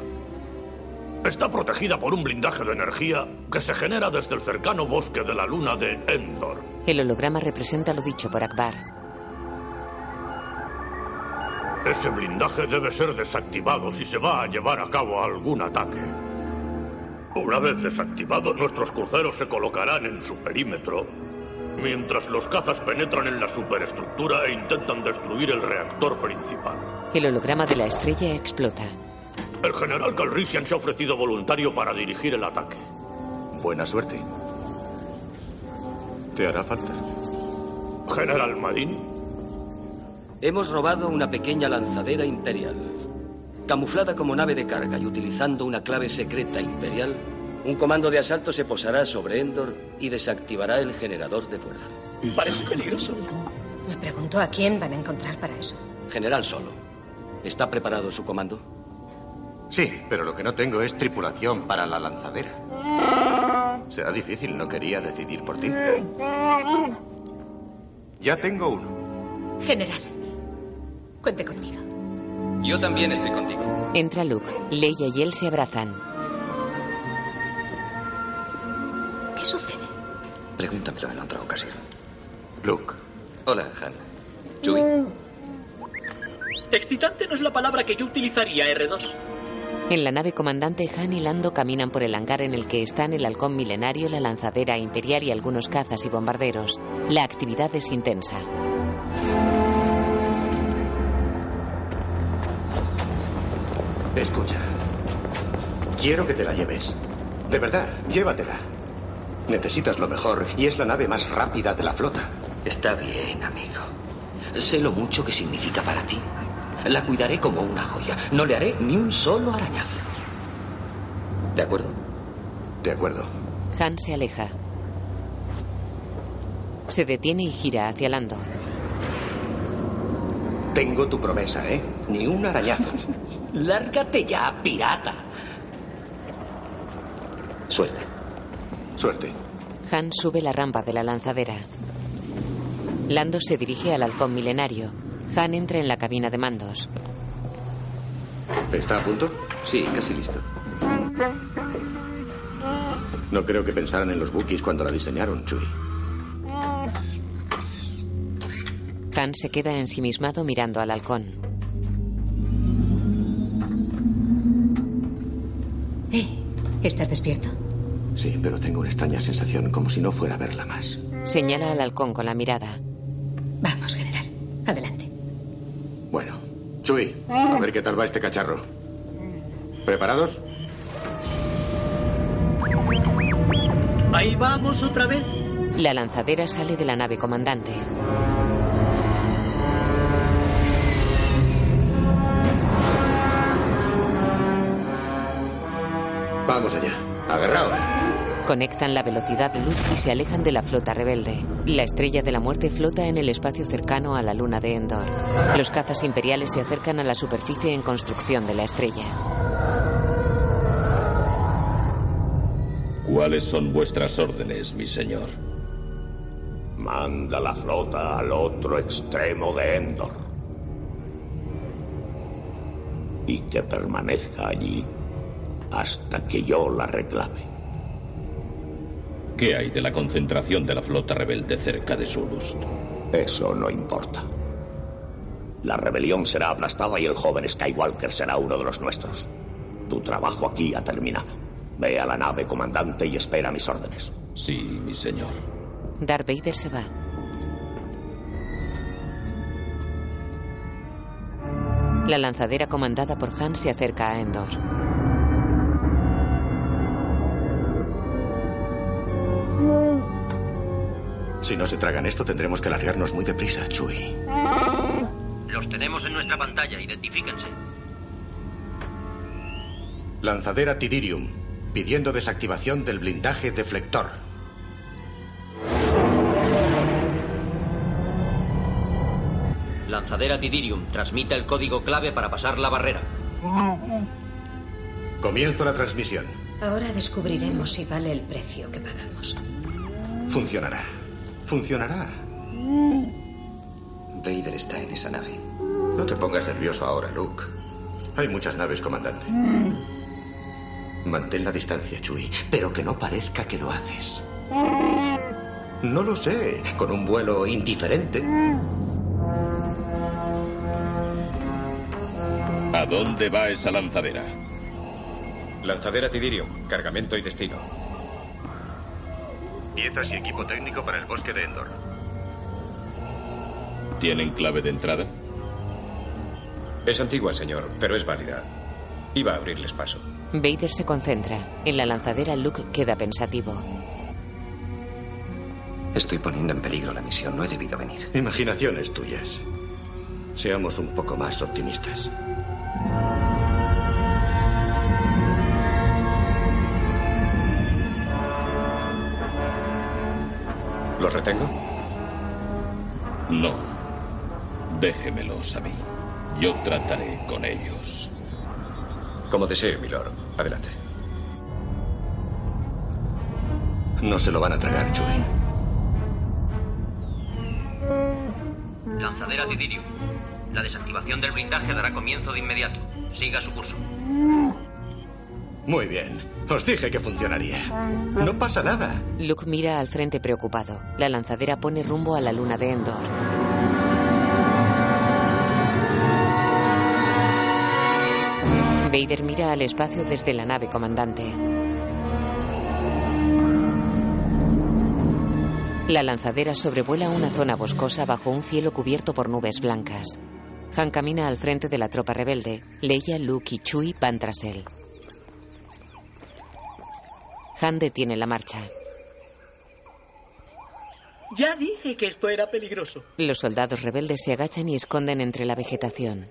Está protegida por un blindaje de energía que se genera desde el cercano bosque de la luna de Endor. El holograma representa lo dicho por Akbar. Ese blindaje debe ser desactivado si se va a llevar a cabo algún ataque. Una vez desactivado, nuestros cruceros se colocarán en su perímetro, mientras los cazas penetran en la superestructura e intentan destruir el reactor principal. El holograma de la estrella explota. El general Calrissian se ha ofrecido voluntario para dirigir el ataque. Buena suerte. ¿Te hará falta? General Madin, Hemos robado una pequeña lanzadera imperial. Camuflada como nave de carga y utilizando una clave secreta imperial, un comando de asalto se posará sobre Endor y desactivará el generador de fuerza. Parece peligroso. Me pregunto a quién van a encontrar para eso. General Solo. ¿Está preparado su comando? Sí, pero lo que no tengo es tripulación para la lanzadera. Será difícil, no quería decidir por ti. Ya tengo uno. General, cuente conmigo. Yo también estoy contigo. Entra Luke. Leia y él se abrazan. Pregúntamelo en otra ocasión. Luke. Hola, Han. Chewie. Excitante no es la palabra que yo utilizaría, R2. En la nave comandante Han y Lando caminan por el hangar en el que están el halcón milenario, la lanzadera imperial y algunos cazas y bombarderos. La actividad es intensa. Escucha. Quiero que te la lleves. De verdad, llévatela. Necesitas lo mejor y es la nave más rápida de la flota. Está bien, amigo. Sé lo mucho que significa para ti. La cuidaré como una joya. No le haré ni un solo arañazo. ¿De acuerdo? De acuerdo. Han se aleja. Se detiene y gira hacia Lando. Tengo tu promesa, ¿eh? Ni un arañazo. [laughs] Lárgate ya, pirata. Suerte. Suerte. Han sube la rampa de la lanzadera. Lando se dirige al halcón milenario. Han entra en la cabina de mandos. ¿Está a punto? Sí, casi listo. No creo que pensaran en los Wookiees cuando la diseñaron, Chewie. Han se queda ensimismado mirando al halcón. Eh, ¿estás despierto? Sí, pero tengo una extraña sensación como si no fuera a verla más. Señala al halcón con la mirada. Vamos, general. Adelante. Bueno, Chewie, a ver qué tal va este cacharro. ¿Preparados? Ahí vamos otra vez. La lanzadera sale de la nave comandante. Vamos allá. Agarraos. Conectan la velocidad luz y se alejan de la flota rebelde. La estrella de la muerte flota en el espacio cercano a la luna de Endor. Los cazas imperiales se acercan a la superficie en construcción de la estrella. ¿Cuáles son vuestras órdenes, mi señor? Manda la flota al otro extremo de Endor. Y que permanezca allí hasta que yo la reclame. ¿Qué hay de la concentración de la flota rebelde cerca de Zulust? Eso no importa. La rebelión será aplastada y el joven Skywalker será uno de los nuestros. Tu trabajo aquí ha terminado. Ve a la nave, comandante, y espera mis órdenes. Sí, mi señor. Darth Vader se va. La lanzadera comandada por Han se acerca a Endor. Si no se tragan esto, tendremos que largarnos muy deprisa, Chewie. Los tenemos en nuestra pantalla, identifíquense. Lanzadera Tidirium, pidiendo desactivación del blindaje deflector. Lanzadera Tidirium, transmite el código clave para pasar la barrera. Comienzo la transmisión. Ahora descubriremos si vale el precio que pagamos. Funcionará. Funcionará. Vader está en esa nave. No te pongas nervioso ahora, Luke. Hay muchas naves, comandante. Mantén la distancia, Chewie, pero que no parezca que lo haces. No lo sé. Con un vuelo indiferente. ¿A dónde va esa lanzadera? Lanzadera Tidirium, cargamento y destino. Piezas y equipo técnico para el bosque de Endor. ¿Tienen clave de entrada? Es antigua, señor, pero es válida. Iba a abrirles paso. Vader se concentra. En la lanzadera Luke queda pensativo. Estoy poniendo en peligro la misión. No he debido venir. Imaginaciones tuyas. Seamos un poco más optimistas. ¿Los retengo? No. Déjemelos a mí. Yo trataré con ellos. Como desee, milord. Adelante. No se lo van a tragar, Chuy. Lanzadera Titirium. La desactivación del blindaje dará comienzo de inmediato. Siga su curso. Muy bien. Os dije que funcionaría. No pasa nada. Luke mira al frente preocupado. La lanzadera pone rumbo a la luna de Endor. Vader mira al espacio desde la nave comandante. La lanzadera sobrevuela una zona boscosa bajo un cielo cubierto por nubes blancas. Han camina al frente de la tropa rebelde. Leia, Luke y Chewie van tras él. Han detiene la marcha. Ya dije que esto era peligroso. Los soldados rebeldes se agachan y esconden entre la vegetación.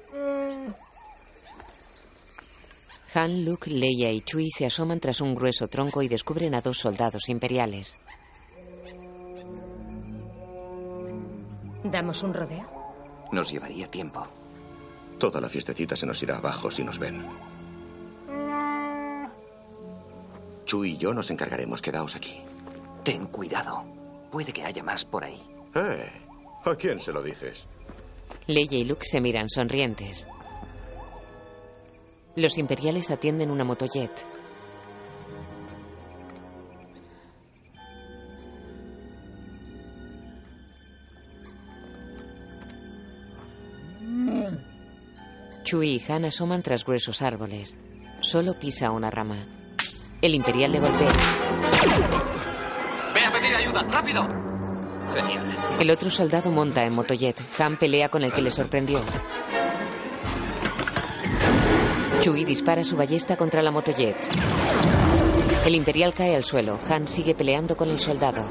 Han, Luke, Leia y Chewie se asoman tras un grueso tronco y descubren a dos soldados imperiales. ¿Damos un rodeo? Nos llevaría tiempo. Toda la fiestecita se nos irá abajo si nos ven. Chu y yo nos encargaremos. Quedaos aquí. Ten cuidado. Puede que haya más por ahí. ¿Eh? ¿A quién se lo dices? Leia y Luke se miran sonrientes. Los imperiales atienden una motojet. Chewie y Han asoman tras gruesos árboles. Solo pisa una rama. El imperial le golpea. ¡Ve a pedir ayuda! ¡Rápido! Genial. El otro soldado monta en motojet. Han pelea con el que le sorprendió. Chewie dispara su ballesta contra la motojet. El imperial cae al suelo. Han sigue peleando con el soldado.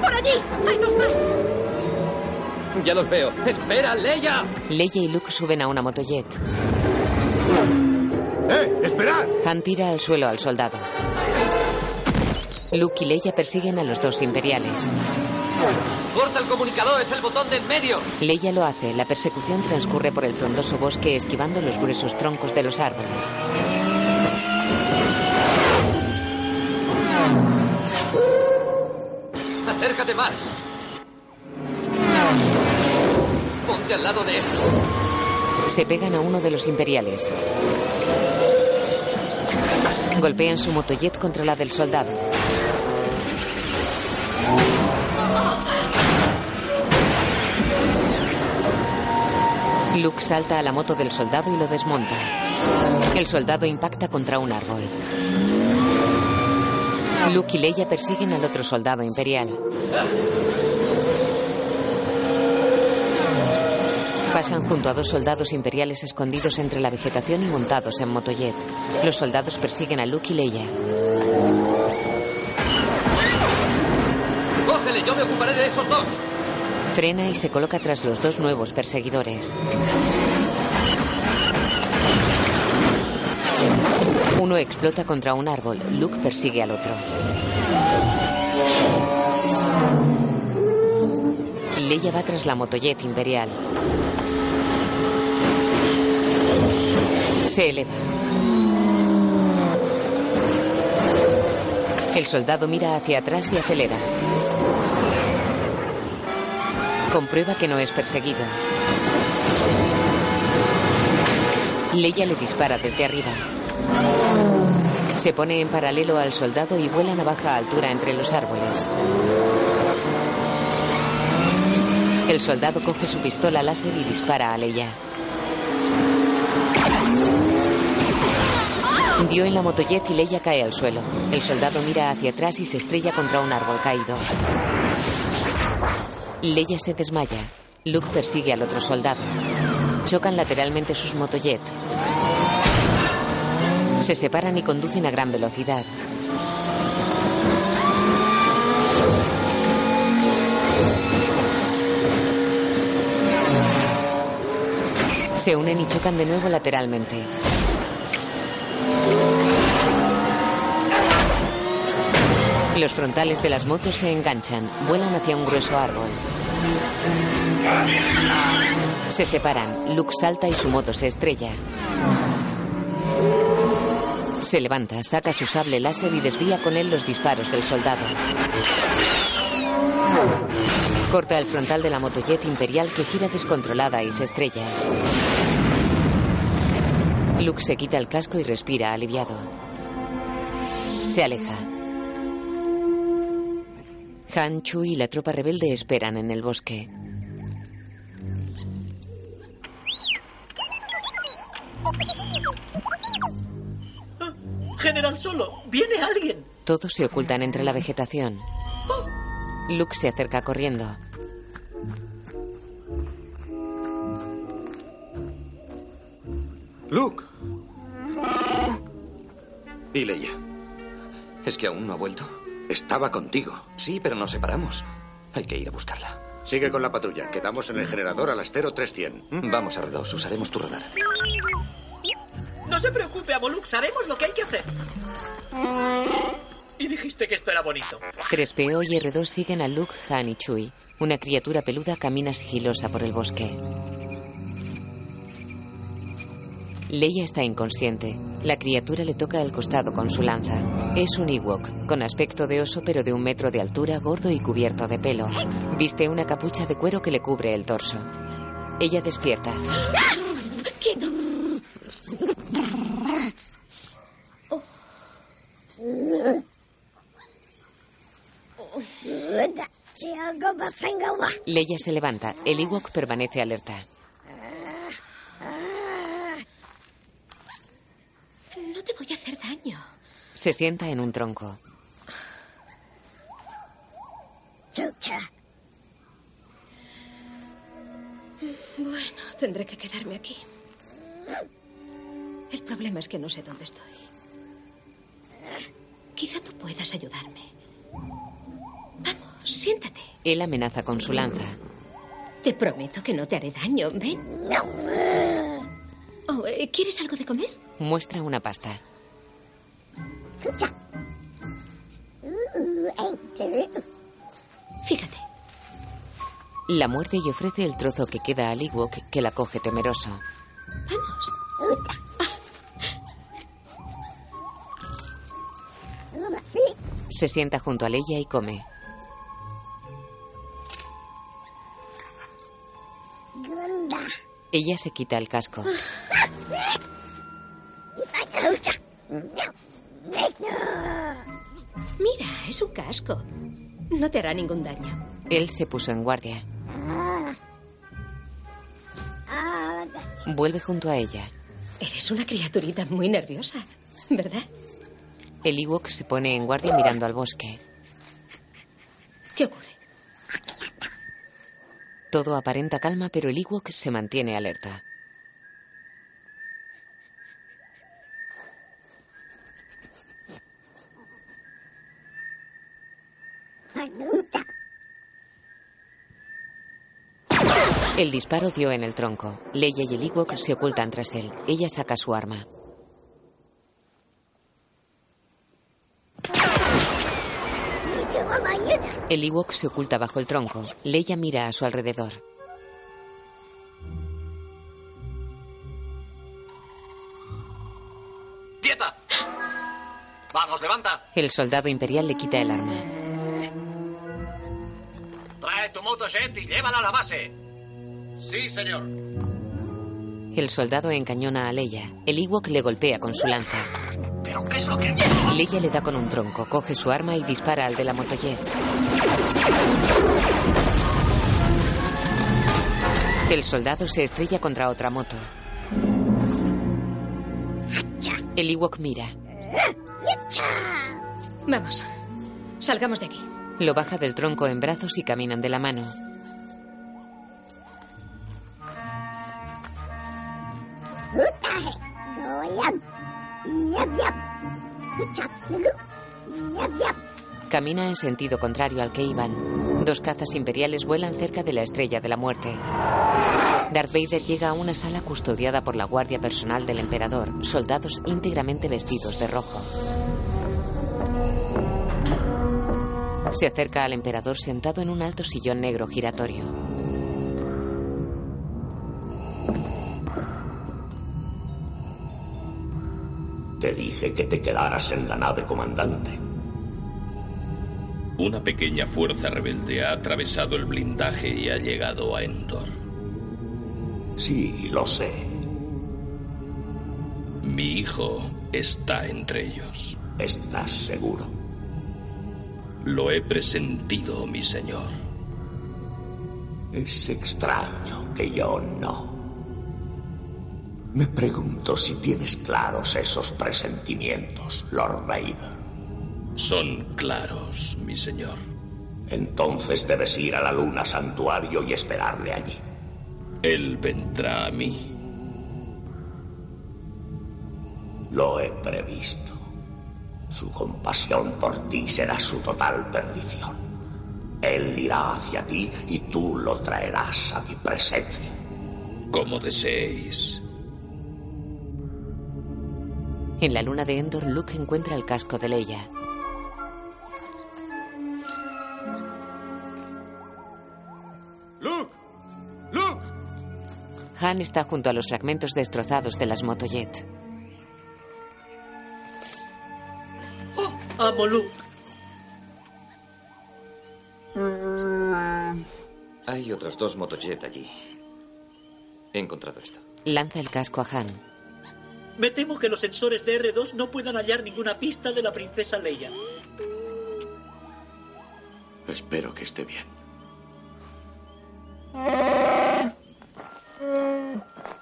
¡Por allí! ¡Hay dos más! Ya los veo. ¡Espera, Leia! Leia y Luke suben a una motojet. Han tira al suelo al soldado. Luke y Leia persiguen a los dos imperiales. ¡Corta el comunicador! ¡Es el botón de en medio! Leia lo hace. La persecución transcurre por el frondoso bosque esquivando los gruesos troncos de los árboles. ¡Acércate más! Ponte al lado de esto. Se pegan a uno de los imperiales. Golpean su motojet contra la del soldado. Luke salta a la moto del soldado y lo desmonta. El soldado impacta contra un árbol. Luke y Leia persiguen al otro soldado imperial. Pasan junto a dos soldados imperiales escondidos entre la vegetación y montados en motojet. Los soldados persiguen a Luke y Leia. ¡Cógele! ¡Yo me ocuparé de esos dos! Frena y se coloca tras los dos nuevos perseguidores. Uno explota contra un árbol. Luke persigue al otro. Leia va tras la motojet imperial. Se eleva. El soldado mira hacia atrás y acelera. Comprueba que no es perseguido. Leia le dispara desde arriba. Se pone en paralelo al soldado y vuelan a baja altura entre los árboles. El soldado coge su pistola láser y dispara a Leia. Dio en la motojet y Leia cae al suelo. El soldado mira hacia atrás y se estrella contra un árbol caído. Leia se desmaya. Luke persigue al otro soldado. Chocan lateralmente sus motojet. Se separan y conducen a gran velocidad. Se unen y chocan de nuevo lateralmente. Los frontales de las motos se enganchan, vuelan hacia un grueso árbol. Se separan. Luke salta y su moto se estrella. Se levanta, saca su sable láser y desvía con él los disparos del soldado. Corta el frontal de la motojet imperial que gira descontrolada y se estrella. Luke se quita el casco y respira aliviado. Se aleja. Han, Chu y la tropa rebelde esperan en el bosque. General Solo, viene alguien. Todos se ocultan entre la vegetación. Luke se acerca corriendo. Luke. ¿Y Leia? ¿Es que aún no ha vuelto? Estaba contigo. Sí, pero nos separamos. Hay que ir a buscarla. Sigue con la patrulla. Quedamos en el generador al astero 300. Vamos a R2, usaremos tu radar. No se preocupe, Amo Luke, sabemos lo que hay que hacer. Y dijiste que esto era bonito. 3PO y R2 siguen a Luke, Han y Chewie. Una criatura peluda camina sigilosa por el bosque. Leia está inconsciente. La criatura le toca el costado con su lanza. Es un Ewok, con aspecto de oso pero de un metro de altura, gordo y cubierto de pelo. Viste una capucha de cuero que le cubre el torso. Ella despierta. ¡Quieto! Leia se levanta. El Ewok permanece alerta. No te voy a hacer daño. Se sienta en un tronco. Bueno, tendré que quedarme aquí. El problema es que no sé dónde estoy. Quizá tú puedas ayudarme. Vamos, siéntate. Él amenaza con su lanza. Te prometo que no te haré daño. Ven. Oh, eh, ¿Quieres algo de comer? Muestra una pasta. Fíjate. La muerde y ofrece el trozo que queda al Ewok que la coge temeroso. Vamos. Se sienta junto a Leia y come. Ella se quita el casco. Mira, es un casco. No te hará ningún daño. Él se puso en guardia. Vuelve junto a ella. Eres una criaturita muy nerviosa, ¿verdad? El Ewok se pone en guardia mirando al bosque. ¿Qué ocurre? Todo aparenta calma, pero el Ewok se mantiene alerta. El disparo dio en el tronco. Leia y el Ewok se ocultan tras él. Ella saca su arma. El Ewok se oculta bajo el tronco. Leia mira a su alrededor. ¡Quieta! ¡Vamos, levanta! El soldado imperial le quita el arma. Trae tu motojet y llévala a la base. Sí, señor. El soldado encañona a Leia. El Ewok le golpea con su lanza. ¿Pero qué es lo que...? Leia le da con un tronco, coge su arma y dispara al de la motojet. El soldado se estrella contra otra moto. El Ewok mira. Vamos. Salgamos de aquí. Lo baja del tronco en brazos y caminan de la mano. Camina en sentido contrario al que iban. Dos cazas imperiales vuelan cerca de la estrella de la muerte. Darth Vader llega a una sala custodiada por la guardia personal del emperador, soldados íntegramente vestidos de rojo. Se acerca al emperador sentado en un alto sillón negro giratorio. Te dije que te quedaras en la nave, comandante. Una pequeña fuerza rebelde ha atravesado el blindaje y ha llegado a Endor. Sí, lo sé. Mi hijo está entre ellos. ¿Estás seguro? Lo he presentido, mi señor. Es extraño que yo no. Me pregunto si tienes claros esos presentimientos, Lord Vader. Son claros, mi señor. Entonces debes ir a la luna santuario y esperarle allí. Él vendrá a mí. Lo he previsto. Su compasión por ti será su total perdición. Él irá hacia ti y tú lo traerás a mi presencia. Como deseéis. En la luna de Endor, Luke encuentra el casco de Leia. ¡Luke! ¡Luke! Han está junto a los fragmentos destrozados de las motojet. ¡Amo Luke! Hay otras dos motojet allí. He encontrado esto. Lanza el casco a Han. Me temo que los sensores de R2 no puedan hallar ninguna pista de la princesa Leia. Espero que esté bien.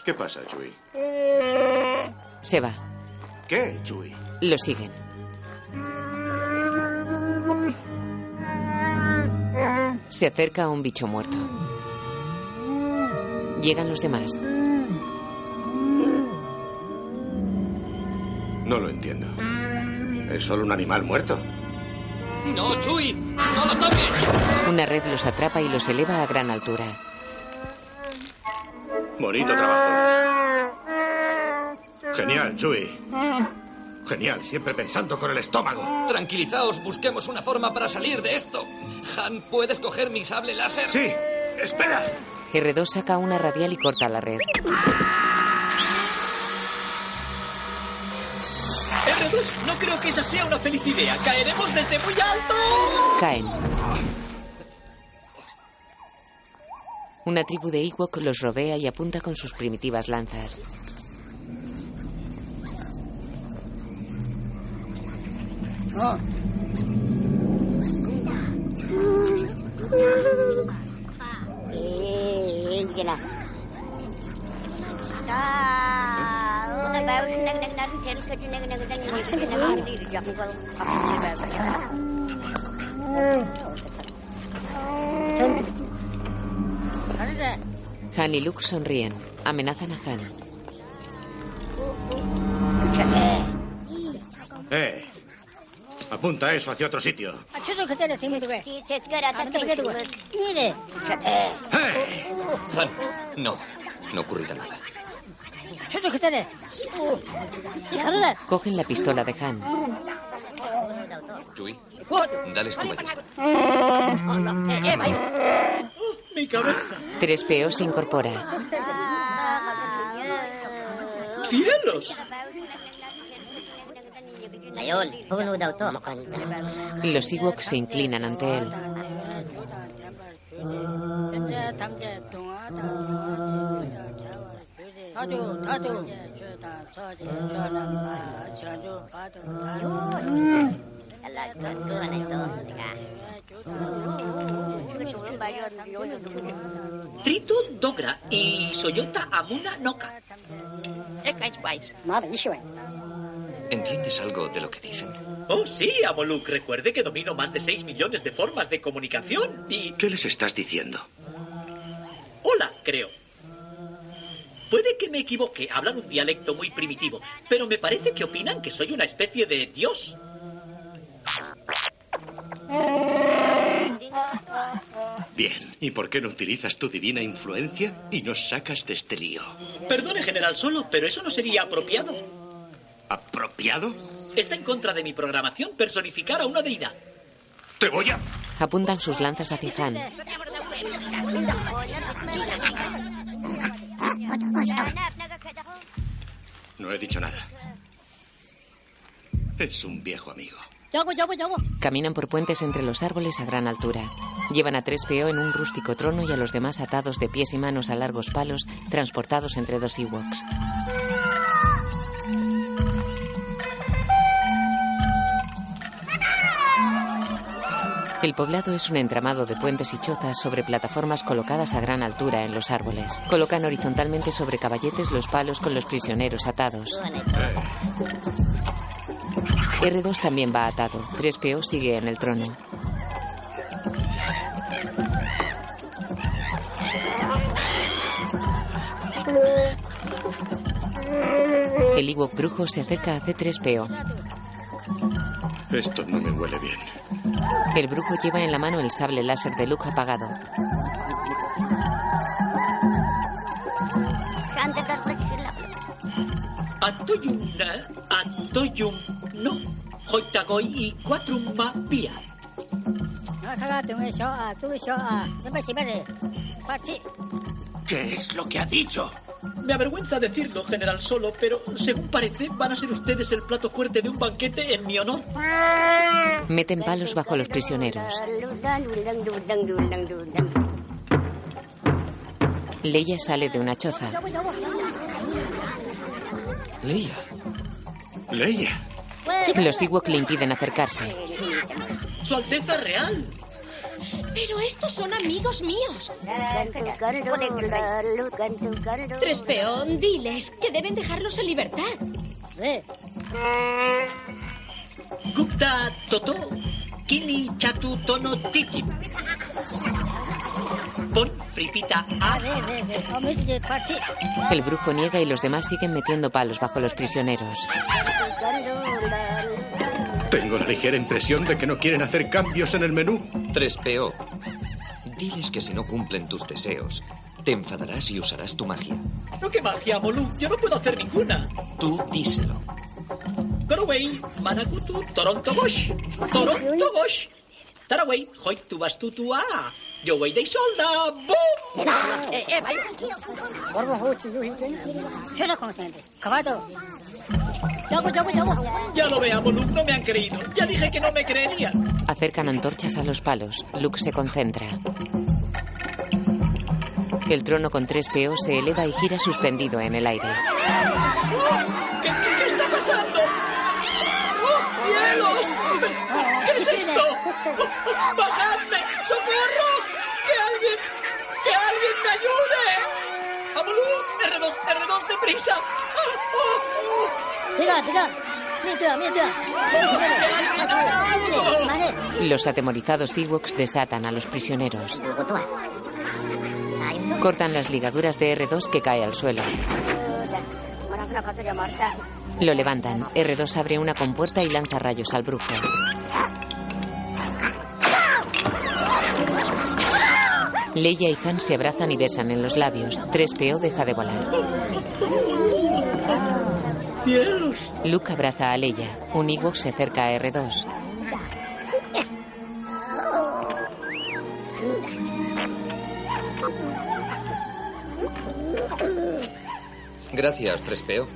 ¿Qué pasa, Chewie? Se va. ¿Qué, Chewie? Lo siguen. Se acerca a un bicho muerto. Llegan los demás. No lo entiendo. Es solo un animal muerto. ¡No, Chuy! ¡No lo toques! Una red los atrapa y los eleva a gran altura. Bonito trabajo. Genial, Chewie. Genial, siempre pensando con el estómago. Tranquilizaos, busquemos una forma para salir de esto. Han, ¿puedes coger mi sable láser? Sí, espera. R2 saca una radial y corta la red. R2, no creo que esa sea una feliz idea. Caeremos desde muy alto. Caen. Una tribu de Ewok los rodea y apunta con sus primitivas lanzas. Han y Luke sonríen. Amenazan a Han. Eh. Apunta eso hacia otro sitio. Han, no. No ocurrirá nada. Cogen la pistola de Han. Chewie, dales tu ballesta. Mi cabeza. 3PO se incorpora. ¡Cielos! Los Ewoks se inclinan ante él. Trito Dogra y Soyota Amuna Noka. ¿Entiendes algo de lo que dicen? Oh, sí, amo Luke. Recuerde que domino más de 6 millones de formas de comunicación y... ¿Qué les estás diciendo? Hola, creo. Puede que me equivoque, hablan un dialecto muy primitivo, pero me parece que opinan que soy una especie de dios. Bien, ¿y por qué no utilizas tu divina influencia y nos sacas de este lío? Perdone, general Solo, pero eso no sería apropiado. ¿Apropiado? Está en contra de mi programación personificar a una deidad. ¡Te voy a...! Apuntan sus lanzas hacia Han. No he dicho nada. Es un viejo amigo. Caminan por puentes entre los árboles a gran altura. Llevan a 3PO en un rústico trono y a los demás atados de pies y manos a largos palos, transportados entre dos Ewoks. El poblado es un entramado de puentes y chozas sobre plataformas colocadas a gran altura en los árboles. Colocan horizontalmente sobre caballetes los palos con los prisioneros atados. R2 también va atado. 3PO sigue en el trono. El Ewok brujo se acerca a C3PO. Esto no me huele bien. El brujo lleva en la mano el sable láser de Luke apagado. Atoyumna, atoyum, no. Hoitagoy y cuatro pia. ¿Qué es lo que ha dicho? Me avergüenza decirlo, General Solo, pero según parece, van a ser ustedes el plato fuerte de un banquete en mi honor. Meten palos bajo los prisioneros. Leia sale de una choza. Leia. Leia. Los Ewok le impiden acercarse. Su Alteza Real. Pero estos son amigos míos. Tres peón, diles que deben dejarlos en libertad. Gupta Toto, Kini Chatu Tono Titi. Pon fripita a. El brujo niega y los demás siguen metiendo palos bajo los prisioneros. Tengo la ligera impresión de que no quieren hacer cambios en el menú. 3PO. Diles que si no cumplen tus deseos, te enfadarás y usarás tu magia. No, qué magia, Molu. Yo no puedo hacer ninguna. Tú díselo. Goroway, Manakutu, Toronto Gosh. Toronto Gosh. Taraway, Hoy tu vas tu tu a. Yo voy de solda. ¡Bum! Ya lo veamos, Luke. No me han creído. Ya dije que no me creerían. Acercan antorchas a los palos. Luke se concentra. El trono con tres peos se eleva y gira suspendido en el aire. ¿Qué, qué- qué está pasando? ¡Oh, cielos! ¿Qué es esto? ¡Oh, ¡Bajadme! ¡Socorro! ¡Que alguien! ¡Que alguien me ayude! ¡Amolú! ¡R2! ¡R2! ¡Deprisa! ¡Ah, oh, oh! Los atemorizados Ewoks desatan a los prisioneros. Cortan las ligaduras de R2 que cae al suelo. Lo levantan. R2 abre una compuerta y lanza rayos al brujo. Leia y Han se abrazan y besan en los labios. 3PO deja de volar. ¡Cielos! Luke abraza a Leia. Un Ewok se acerca a R2. Gracias, 3PO.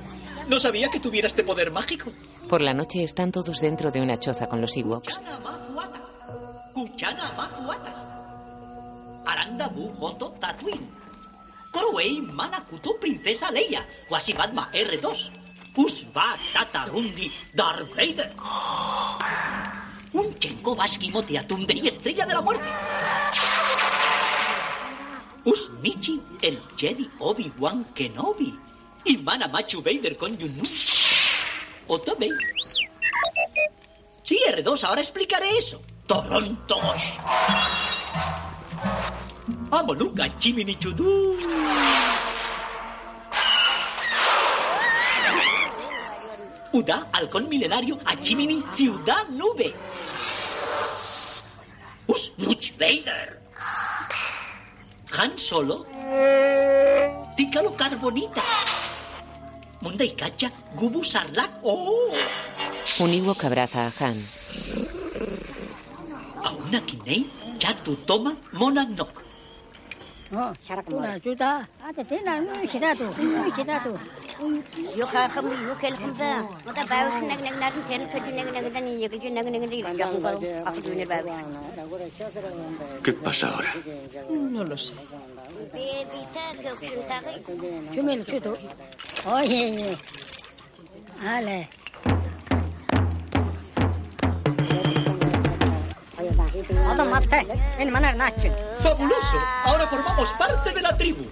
No sabía que tuviera este poder mágico. Por la noche están todos dentro de una choza con los Ewoks. Manakuto Princesa Leia. Wasibatma R2. Usva Tatarundi Darth Vader. Un Chenko Baskimote Atunderi Estrella de la Muerte. Usmichi el Jedi Obi-Wan Kenobi. Y Mana Machu Vader con Yunu. Otome. Sí, R2, ahora explicaré eso. Torontos. Amoluca Chimini Chudú. Uda, halcón milenario, a Chimini, ciudad nube. Us Nuch Vader. Han Solo. Tícalo Carbonita. Munda y Cacha, Gubu Sarlacc. Oh. Un Ewok abraza a Han. Auna Kinei, Chatu Toma, Monadnock. ¿Qué pasa ahora? No lo sé. Oye, Ale. ¡Fabuloso! Ahora formamos parte de la tribu.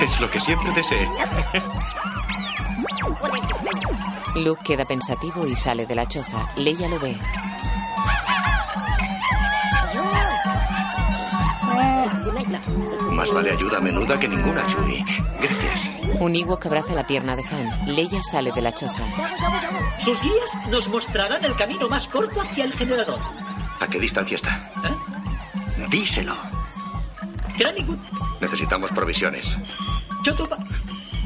Es lo que siempre deseé. Luke queda pensativo y sale de la choza. Leia lo ve. Más vale ayuda menuda que ninguna, Judy. Gracias. Un Ewok abraza la pierna de Han. Leia sale de la choza. Sus guías nos mostrarán el camino más corto hacia el generador. ¿A qué distancia está? ¿Eh? Díselo. Necesitamos provisiones.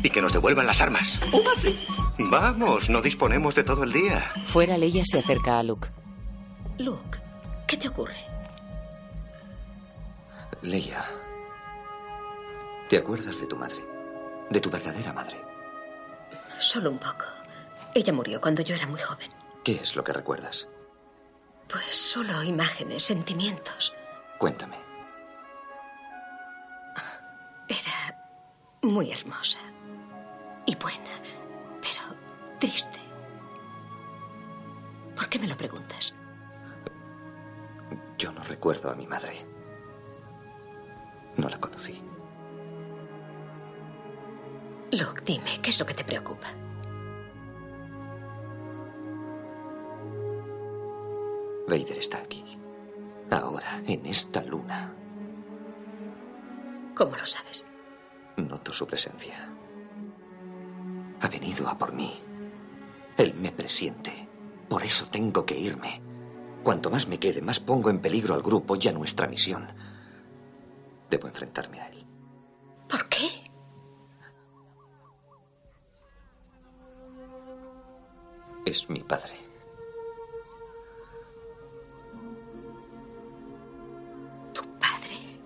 Y que nos devuelvan las armas. Umafri. Vamos, no disponemos de todo el día. Fuera, Leia se acerca a Luke. Luke, ¿qué te ocurre? Leia, ¿te acuerdas de tu madre? De tu verdadera madre. Solo un poco. Ella murió cuando yo era muy joven. ¿Qué es lo que recuerdas? Pues solo imágenes, sentimientos. Cuéntame. Era muy hermosa y buena, pero triste. ¿Por qué me lo preguntas? Yo no recuerdo a mi madre. No la conocí. Luke, dime, ¿qué es lo que te preocupa? Vader está aquí. Ahora, en esta luna. ¿Cómo lo sabes? Noto su presencia. Ha venido a por mí. Él me presiente. Por eso tengo que irme. Cuanto más me quede, más pongo en peligro al grupo y a nuestra misión. Debo enfrentarme a él. ¿Por qué? Es mi padre. ¿Tu padre?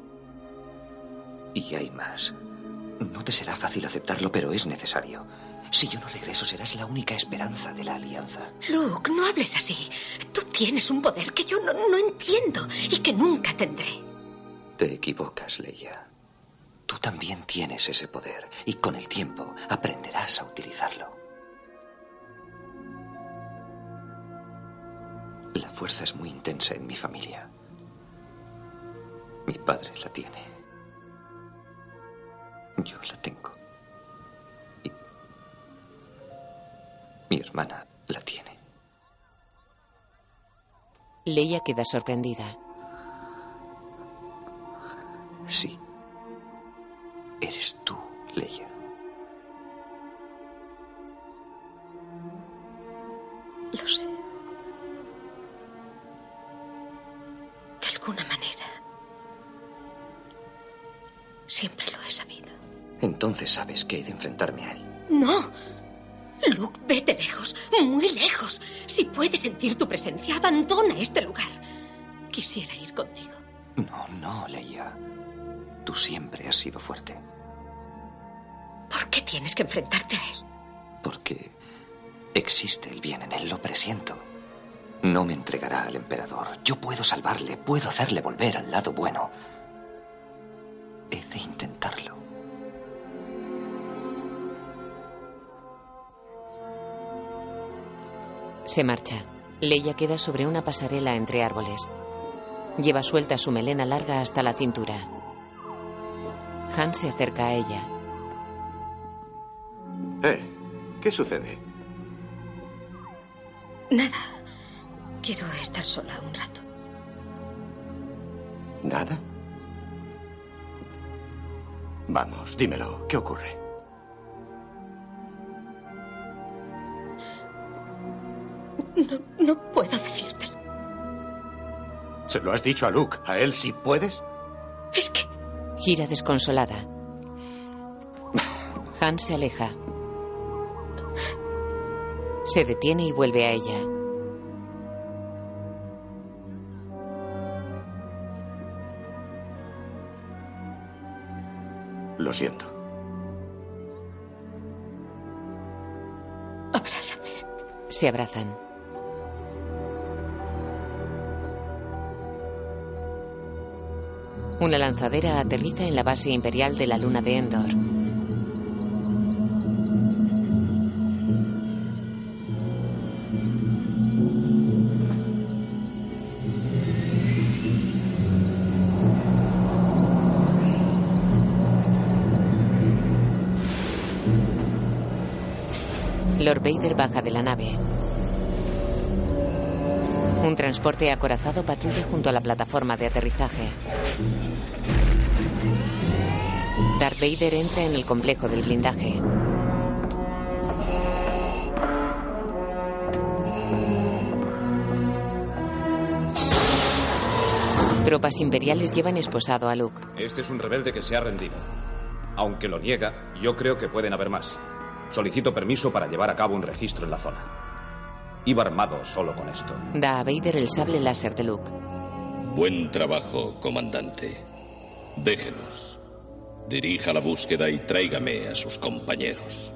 Y hay más. No te será fácil aceptarlo, pero es necesario. Si yo no regreso, serás la única esperanza de la alianza. Luke, no hables así. Tú tienes un poder que yo no, no entiendo y que nunca tendré. Te equivocas, Leia. Tú también tienes ese poder y con el tiempo aprenderás a utilizarlo. La fuerza es muy intensa en mi familia. Mi padre la tiene. Yo la tengo. Y mi hermana la tiene. Leia queda sorprendida. Sí. Eres tú, Leia. Lo sé. De alguna manera. Siempre lo he sabido. Entonces sabes que he de enfrentarme a él. No. Luke, vete lejos, muy lejos. Si puedes sentir tu presencia, abandona este lugar. Quisiera ir contigo. No, no, Leia. Tú siempre has sido fuerte. ¿Por qué tienes que enfrentarte a él? Porque existe el bien en él, lo presiento. No me entregará al emperador. Yo puedo salvarle, puedo hacerle volver al lado bueno. He de intentarlo. Se marcha. Leia queda sobre una pasarela entre árboles. Lleva suelta su melena larga hasta la cintura. Han se acerca a ella. Eh, ¿qué sucede? Nada. Quiero estar sola un rato. ¿Nada? Vamos, dímelo. ¿Qué ocurre? No, no puedo decírtelo. ¿Se lo has dicho a Luke? ¿A él sí puedes? Es que Gira desconsolada. Hans se aleja. Se detiene y vuelve a ella. Lo siento. Abrázame. Se abrazan. Una lanzadera aterriza en la base imperial de la luna de Endor. Lord Vader baja de la nave. Un transporte acorazado patrulla junto a la plataforma de aterrizaje. Darth Vader entra en el complejo del blindaje. Tropas imperiales llevan esposado a Luke. Este es un rebelde que se ha rendido. Aunque lo niega, yo creo que pueden haber más. Solicito permiso para llevar a cabo un registro en la zona. Iba armado solo con esto. Da a Vader el sable láser de Luke. Buen trabajo, comandante. Déjenos. Dirija la búsqueda y tráigame a sus compañeros.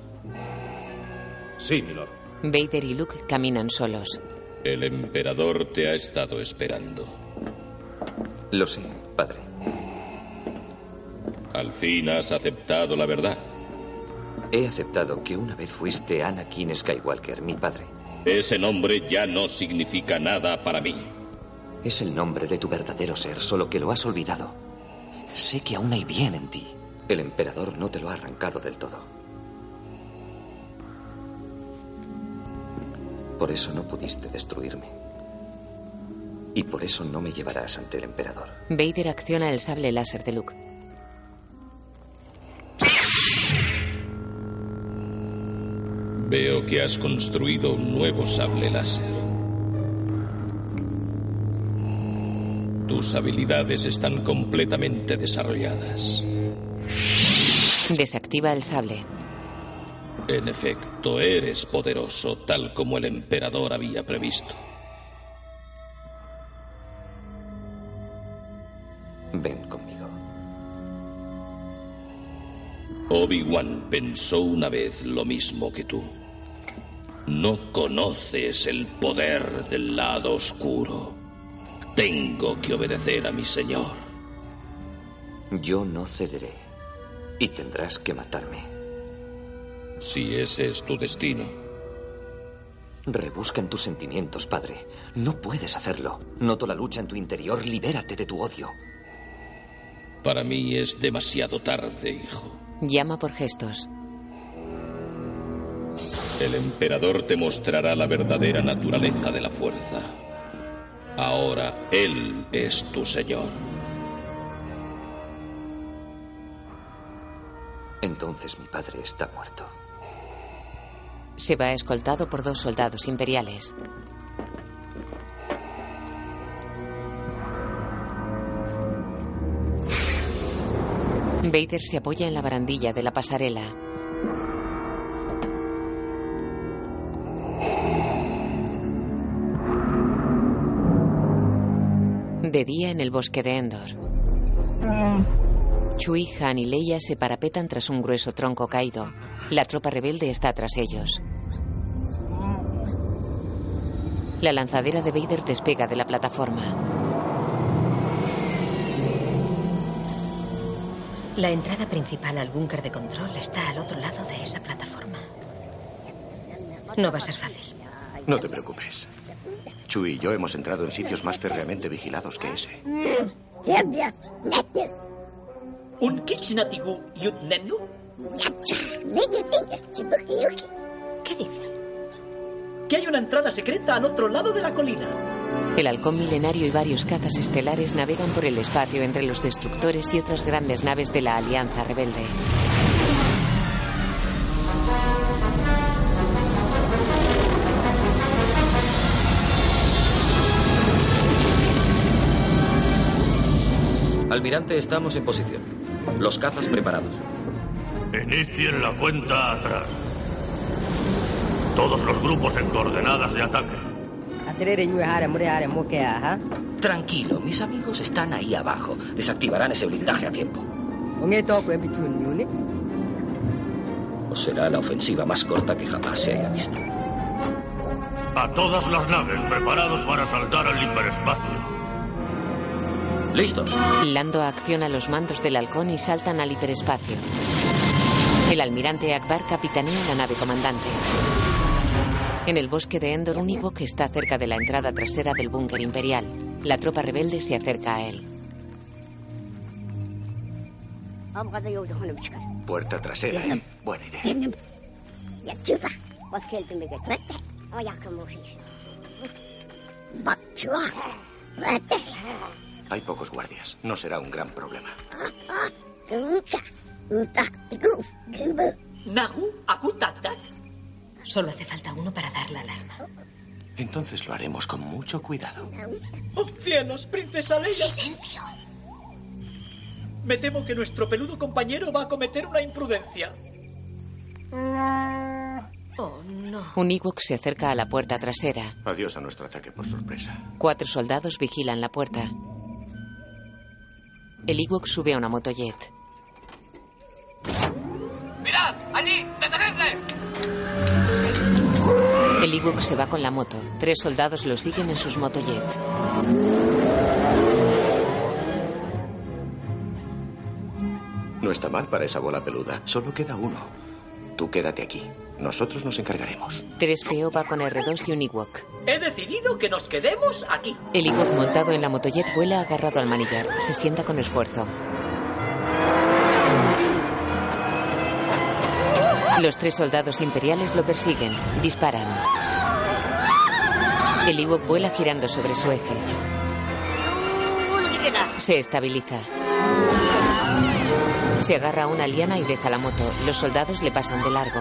Sí, milord. Vader y Luke caminan solos. El emperador te ha estado esperando. Lo sé, padre. Al fin has aceptado la verdad. He aceptado que una vez fuiste Anakin Skywalker, mi padre. Ese nombre ya no significa nada para mí. Es el nombre de tu verdadero ser, solo que lo has olvidado. Sé que aún hay bien en ti. El emperador no te lo ha arrancado del todo. Por eso no pudiste destruirme. Y por eso no me llevarás ante el emperador. Vader acciona el sable láser de Luke. Que has construido un nuevo sable láser. Tus habilidades están completamente desarrolladas. Desactiva el sable. En efecto, eres poderoso, tal como el emperador había previsto. Ven conmigo. Obi-Wan pensó una vez lo mismo que tú. No conoces el poder del lado oscuro. Tengo que obedecer a mi señor. Yo no cederé. Y tendrás que matarme. Si ese es tu destino. Rebusca en tus sentimientos, padre. No puedes hacerlo. Noto la lucha en tu interior. Libérate de tu odio. Para mí es demasiado tarde, hijo. Llama por gestos. El emperador te mostrará la verdadera naturaleza de la fuerza. Ahora él es tu señor. Entonces mi padre está muerto. Se va escoltado por dos soldados imperiales. Vader se apoya en la barandilla de la pasarela. De día en el bosque de Endor. Chui, Han y Leia se parapetan tras un grueso tronco caído. La tropa rebelde está tras ellos. La lanzadera de Vader despega de la plataforma. La entrada principal al búnker de control está al otro lado de esa plataforma. No va a ser fácil. No te preocupes. Chui y yo hemos entrado en sitios más férreamente vigilados que ese. ¿Un? ¿Qué dice? Que hay una entrada secreta al otro lado de la colina. El halcón milenario y varios cazas estelares navegan por el espacio entre los destructores y otras grandes naves de la Alianza Rebelde. Almirante, estamos en posición. Los cazas preparados. Inicien la cuenta atrás. Todos los grupos en coordenadas de ataque. Tranquilo, mis amigos están ahí abajo. Desactivarán ese blindaje a tiempo. O será la ofensiva más corta que jamás se haya visto. A todas las naves preparados para saltar al hiperespacio. Listo. Lando acciona los mandos del halcón y saltan al hiperespacio. El almirante Akbar capitanea la nave comandante. En el bosque de Endor, un Ewok está cerca de la entrada trasera del búnker imperial. La tropa rebelde se acerca a él. Puerta trasera, ¿eh? Buena idea. Hay pocos guardias. No será un gran problema. Solo hace falta uno para dar la alarma. Entonces lo haremos con mucho cuidado. ¡Oh, cielos, princesa Leia! ¡Silencio! Me temo que nuestro peludo compañero va a cometer una imprudencia. Oh, no. Un Ewok se acerca a la puerta trasera. Adiós a nuestro ataque por sorpresa. Cuatro soldados vigilan la puerta. El Ewok sube a una motojet. ¡Mirad! ¡Allí! ¡Detenedle! El Ewok se va con la moto. Tres soldados lo siguen en sus motojets. No está mal para esa bola peluda. Solo queda uno. Tú quédate aquí. Nosotros nos encargaremos. 3PO va con R2 y un Ewok. He decidido que nos quedemos aquí. El Ewok montado en la motojet vuela agarrado al manillar. Se sienta con esfuerzo. Los tres soldados imperiales lo persiguen. Disparan. El Ewok vuela girando sobre su eje. Se estabiliza. Se agarra a una liana y deja la moto. Los soldados le pasan de largo.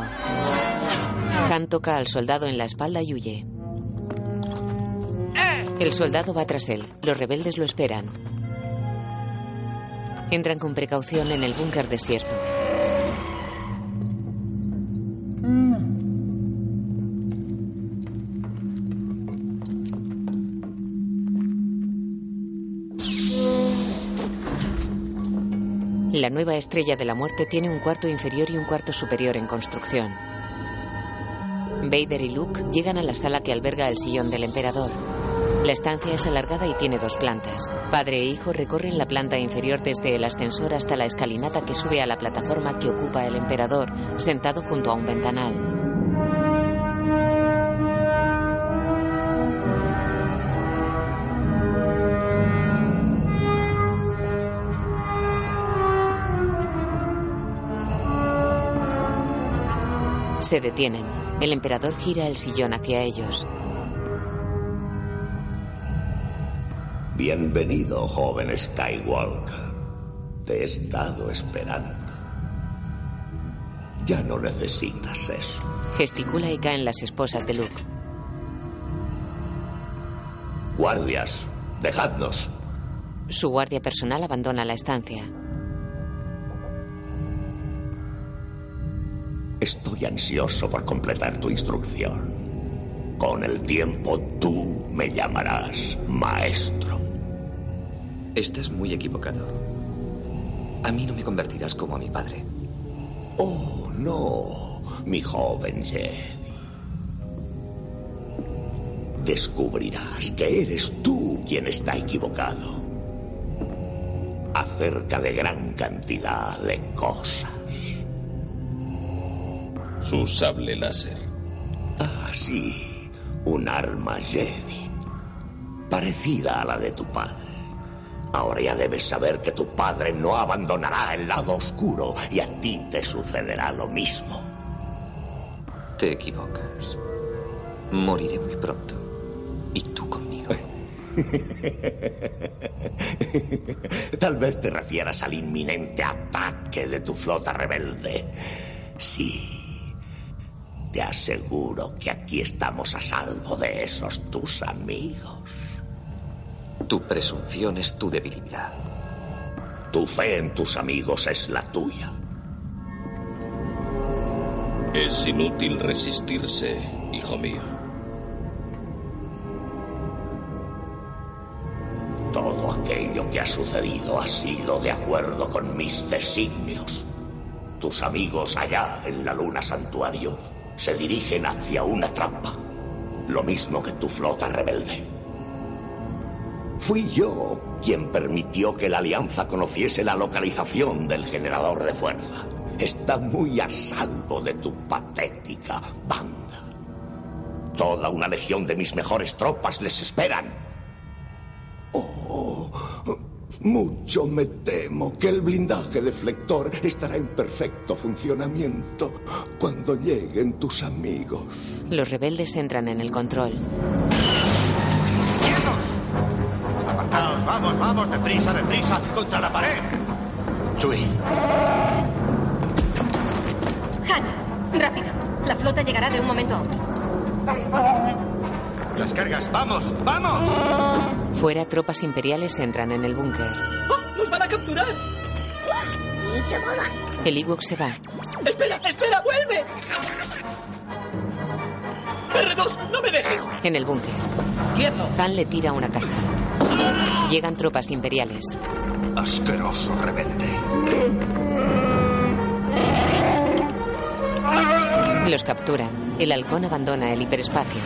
Han toca al soldado en la espalda y huye. El soldado va tras él. Los rebeldes lo esperan. Entran con precaución en el búnker desierto. La nueva estrella de la muerte tiene un cuarto inferior y un cuarto superior en construcción. Vader y Luke llegan a la sala que alberga el sillón del emperador. La estancia es alargada y tiene dos plantas. Padre e hijo recorren la planta inferior desde el ascensor hasta la escalinata que sube a la plataforma que ocupa el emperador, sentado junto a un ventanal. Se detienen. El emperador gira el sillón hacia ellos. Bienvenido, joven Skywalker. Te he estado esperando. Ya no necesitas eso. Gesticula y caen las esposas de Luke. Guardias, dejadnos. Su guardia personal abandona la estancia. Estoy ansioso por completar tu instrucción. Con el tiempo tú me llamarás maestro. Estás muy equivocado. A mí no me convertirás como a mi padre. Oh, no, mi joven Jedi. Descubrirás que eres tú quien está equivocado. Acerca de gran cantidad de cosas. Su sable láser. Ah, sí. Un arma Jedi. Parecida a la de tu padre. Ahora ya debes saber que tu padre no abandonará el lado oscuro y a ti te sucederá lo mismo. Te equivocas. Moriré muy pronto. Y tú conmigo. [laughs] Tal vez te refieras al inminente ataque de tu flota rebelde. Sí. Te aseguro que aquí estamos a salvo de esos tus amigos. Tu presunción es tu debilidad. Tu fe en tus amigos es la tuya. Es inútil resistirse, hijo mío. Todo aquello que ha sucedido ha sido de acuerdo con mis designios. Tus amigos allá en la luna santuario se dirigen hacia una trampa. lo mismo que tu flota rebelde. Fui yo quien permitió que la Alianza conociese la localización del generador de fuerza. Está muy a salvo de tu patética banda. Toda una legión de mis mejores tropas les esperan. Oh, mucho me temo que el blindaje deflector estará en perfecto funcionamiento cuando lleguen tus amigos. Los rebeldes entran en el control. Apartaos, vamos, vamos, deprisa, deprisa, contra la pared. Chui. Han, rápido. La flota llegará de un momento a otro. Las cargas, vamos, vamos. Fuera, tropas imperiales entran en el búnker. ¡Oh, ¡Nos van a capturar! El Ewok se va. ¡Espera, espera, vuelve! R2, no me dejes. En el búnker. ¡Quieto! Han le tira una caja. Llegan tropas imperiales. Asqueroso rebelde. Los capturan. El halcón abandona el hiperespacio.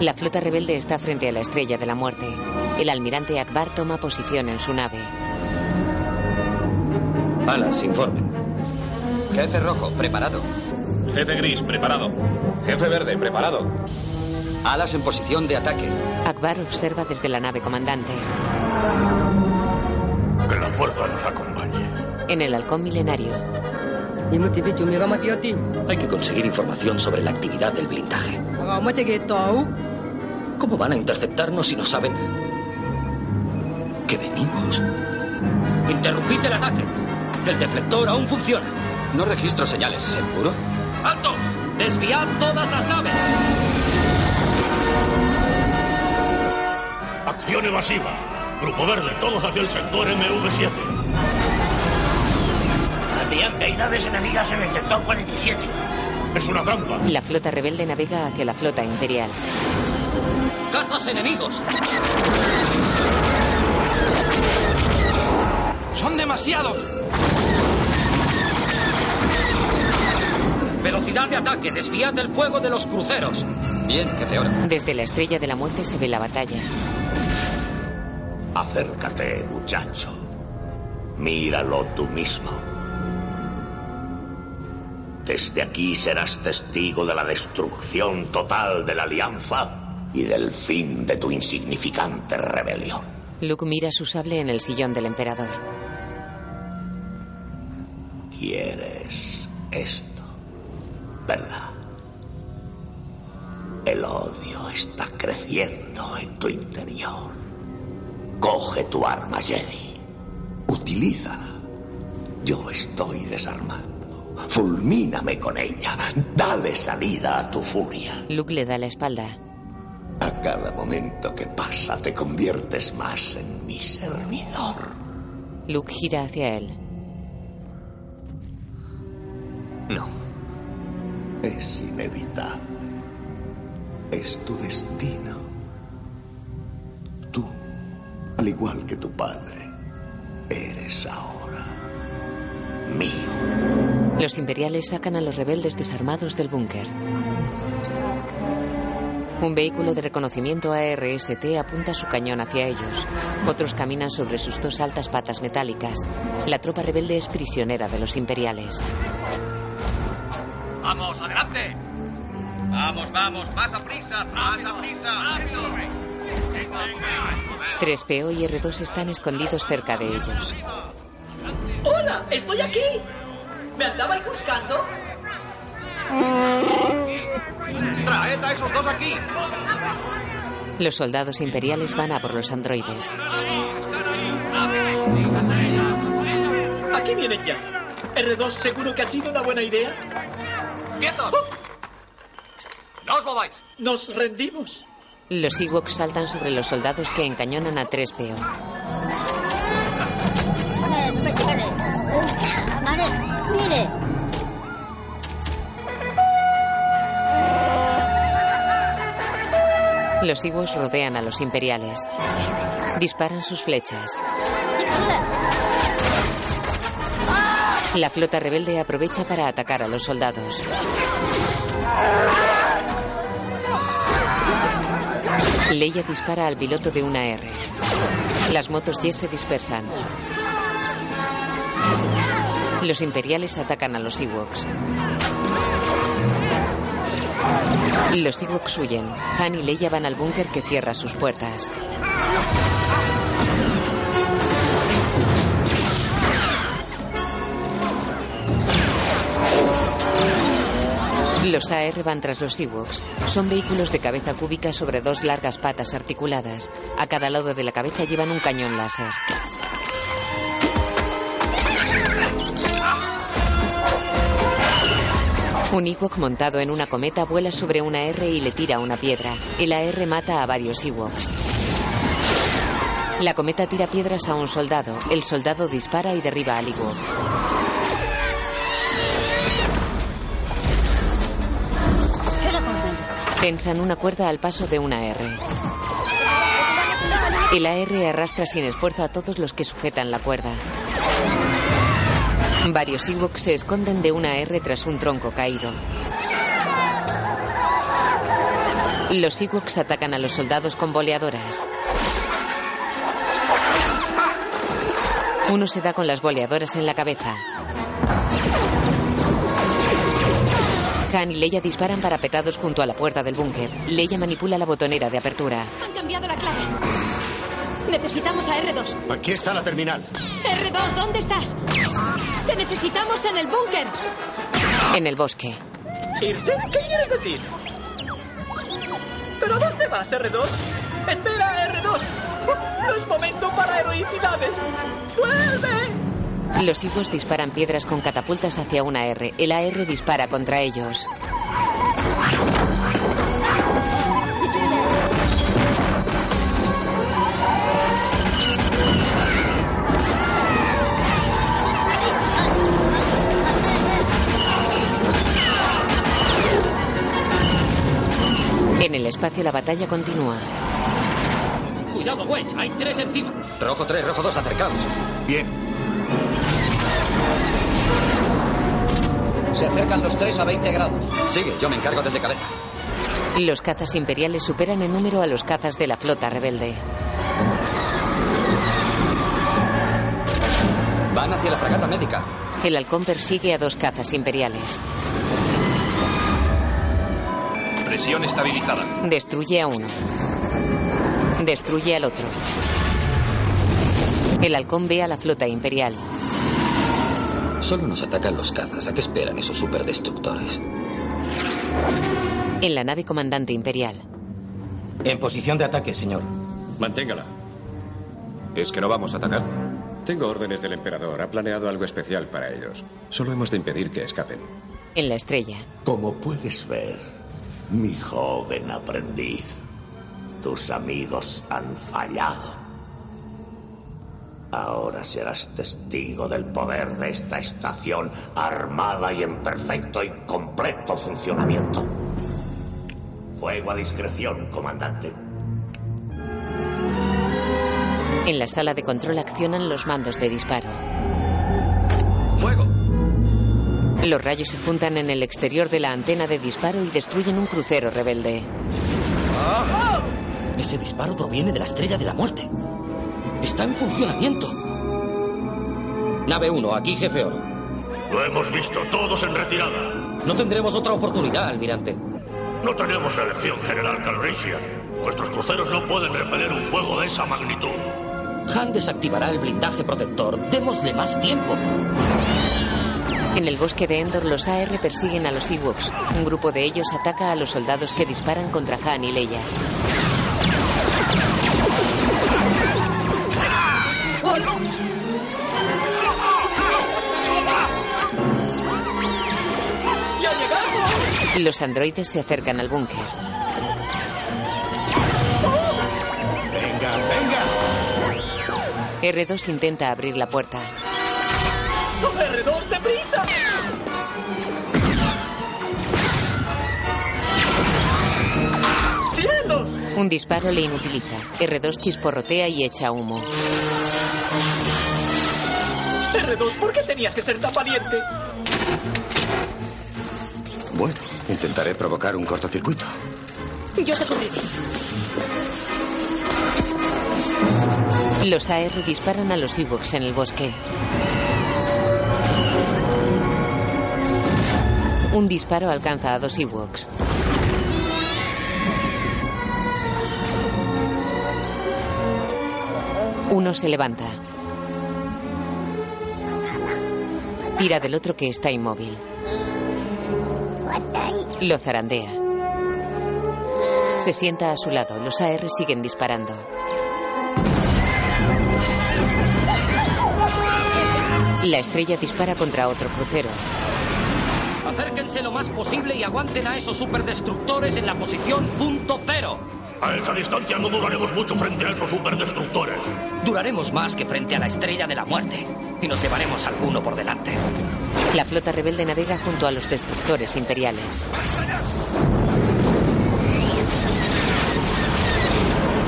La flota rebelde está frente a la estrella de la muerte. El almirante Akbar toma posición en su nave. Alas, informen. Jefe rojo, preparado. Jefe gris, preparado. Jefe verde, preparado. Alas en posición de ataque. Akbar observa desde la nave comandante. Que la fuerza nos acompañe. En el halcón milenario. Hay que conseguir información sobre la actividad del blindaje. ¿Cómo van a interceptarnos si no saben que venimos? Interrumpid el ataque. El deflector aún funciona. No registro señales, ¿seguro? ¡Alto! ¡Desviad todas las naves! Acción evasiva. Grupo verde, todos hacia el sector MV7. Adrián, que hay naves enemigas en el sector 47. Es una trampa. La flota rebelde navega hacia la flota imperial. ¡Cazas enemigos! ¡Son demasiados! Velocidad de ataque, desviad el fuego de los cruceros. Bien, jefe, ahora. Desde la estrella de la muerte se ve la batalla. Acércate, muchacho. Míralo tú mismo. Desde aquí serás testigo de la destrucción total de la alianza y del fin de tu insignificante rebelión. Luke mira su sable en el sillón del emperador. Quieres esto, ¿verdad? El odio está creciendo en tu interior. Coge tu arma, Jedi. Utilízala. Yo estoy desarmando. Fulmíname con ella. Dale salida a tu furia. Luke le da la espalda. A cada momento que pasa te conviertes más en mi servidor. Luke gira hacia él. No. Es inevitable. Es tu destino. Tú, al igual que tu padre, eres ahora mío. Los imperiales sacan a los rebeldes desarmados del búnker. Un vehículo de reconocimiento ARST apunta su cañón hacia ellos. Otros caminan sobre sus dos altas patas metálicas. La tropa rebelde es prisionera de los imperiales. ¡Vamos, adelante! ¡Vamos, vamos! ¡Más a prisa! ¡Más a prisa! 3PO y R2 están escondidos cerca de ellos. ¡Hola! ¡Estoy aquí! ¿Me andabais buscando? [laughs] ¡Traed a esos dos aquí! Los soldados imperiales van a por los androides. Aquí vienen ya. R2, ¿seguro que ha sido una buena idea? ¡Quietos! ¡No os mováis! Nos rendimos. Los Ewoks saltan sobre los soldados que encañonan a 3PO. mire. Los Ewoks rodean a los imperiales. Disparan sus flechas. La flota rebelde aprovecha para atacar a los soldados. Leia dispara al piloto de una R. Las motos Y se dispersan. Los imperiales atacan a los Ewoks. Los Ewoks huyen. Han y Leia van al búnker que cierra sus puertas. Los AR van tras los Ewoks. Son vehículos de cabeza cúbica sobre dos largas patas articuladas. A cada lado de la cabeza llevan un cañón láser. Un Ewok montado en una cometa vuela sobre una R y le tira una piedra. El AR mata a varios Ewoks. La cometa tira piedras a un soldado. El soldado dispara y derriba al Ewok. Tensan una cuerda al paso de una R. El AR arrastra sin esfuerzo a todos los que sujetan la cuerda. Varios Ewoks se esconden de una R tras un tronco caído. Los Ewoks atacan a los soldados con boleadoras. Uno se da con las boleadoras en la cabeza. Han y Leia disparan parapetados junto a la puerta del búnker. Leia manipula la botonera de apertura. Han cambiado la clave. Necesitamos a R2. Aquí está la terminal. R2, ¿dónde estás? Te necesitamos en el búnker. En el bosque. ¿Irse? ¿Qué quieres decir? ¿Pero a dónde vas, R2? ¡Espera, R2! ¡No es momento para heroicidades! ¡Vuelve! Los Ewoks disparan piedras con catapultas hacia una R. El AR dispara contra ellos. En el espacio la batalla continúa. Cuidado, Wedge, hay tres encima. Rojo 3, rojo 2, acercaos. Bien. Se acercan los tres a 20 grados. Sigue, yo me encargo del de cabeza. Los cazas imperiales superan en número a los cazas de la flota rebelde. Van hacia la fragata médica. El halcón persigue a dos cazas imperiales. Presión estabilizada. Destruye a uno. Destruye al otro. El halcón ve a la flota imperial. Solo nos atacan los cazas. ¿A qué esperan esos superdestructores? En la nave comandante imperial. En posición de ataque, señor. Manténgala. ¿Es que no vamos a atacar? Tengo órdenes del emperador. Ha planeado algo especial para ellos. Solo hemos de impedir que escapen. En la estrella. Como puedes ver, mi joven aprendiz, tus amigos han fallado. Ahora serás testigo del poder de esta estación armada y en perfecto y completo funcionamiento. Fuego a discreción, comandante. En la sala de control accionan los mandos de disparo. Los rayos se juntan en el exterior de la antena de disparo y destruyen un crucero rebelde. Ese disparo proviene de la estrella de la muerte. Está en funcionamiento. Nave 1, aquí jefe Oro. Lo hemos visto, todos en retirada. No tendremos otra oportunidad, almirante. No tenemos elección, General Calrissian. Nuestros cruceros no pueden repeler un fuego de esa magnitud. Han desactivará el blindaje protector. Démosle más tiempo. En el bosque de Endor, los AR persiguen a los Ewoks. Un grupo de ellos ataca a los soldados que disparan contra Han y Leia. Los androides se acercan al búnker. Venga, venga. R2 intenta abrir la puerta. Un disparo le inutiliza. R2 chisporrotea y echa humo. R2, ¿por qué tenías que ser tan valiente? Bueno, intentaré provocar un cortocircuito. Yo te cubriré. Los AR disparan a los Ewoks en el bosque. Un disparo alcanza a dos Ewoks. Uno se levanta. Tira del otro que está inmóvil. Lo zarandea. Se sienta a su lado. Los AR siguen disparando. La estrella dispara contra otro crucero. Acérquense lo más posible y aguanten a esos superdestructores en la posición punto cero. A esa distancia no duraremos mucho frente a esos superdestructores. Duraremos más que frente a la estrella de la muerte. Y nos llevaremos alguno por delante. La flota rebelde navega junto a los destructores imperiales.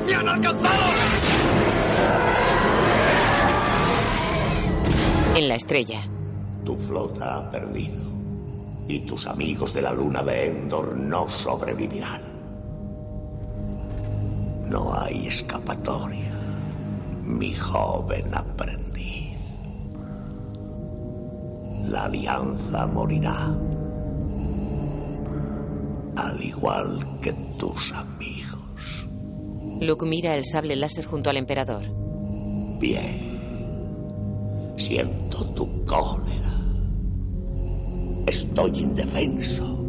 ¡Me han alcanzado! En la estrella, Tu flota ha perdido. Y tus amigos de la luna de Endor no sobrevivirán. No hay escapatoria, mi joven aprendiz. La alianza morirá. Al igual que tus amigos. Luke mira el sable láser junto al emperador. Bien. Siento tu cólera. Estoy indefenso.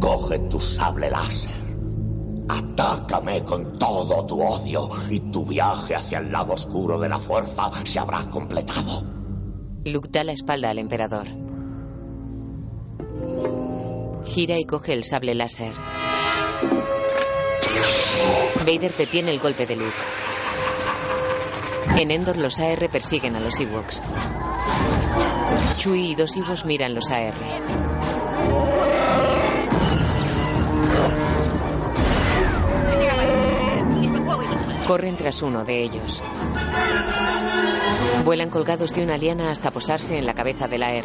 Coge tu sable láser. Atácame con todo tu odio y tu viaje hacia el lado oscuro de la fuerza se habrá completado. Luke da la espalda al emperador. Gira y coge el sable láser. Vader detiene el golpe de Luke. En Endor los AR persiguen a los Ewoks. Chui y dos Ewoks miran los AR. Corren tras uno de ellos. Vuelan colgados de una liana hasta posarse en la cabeza del AR.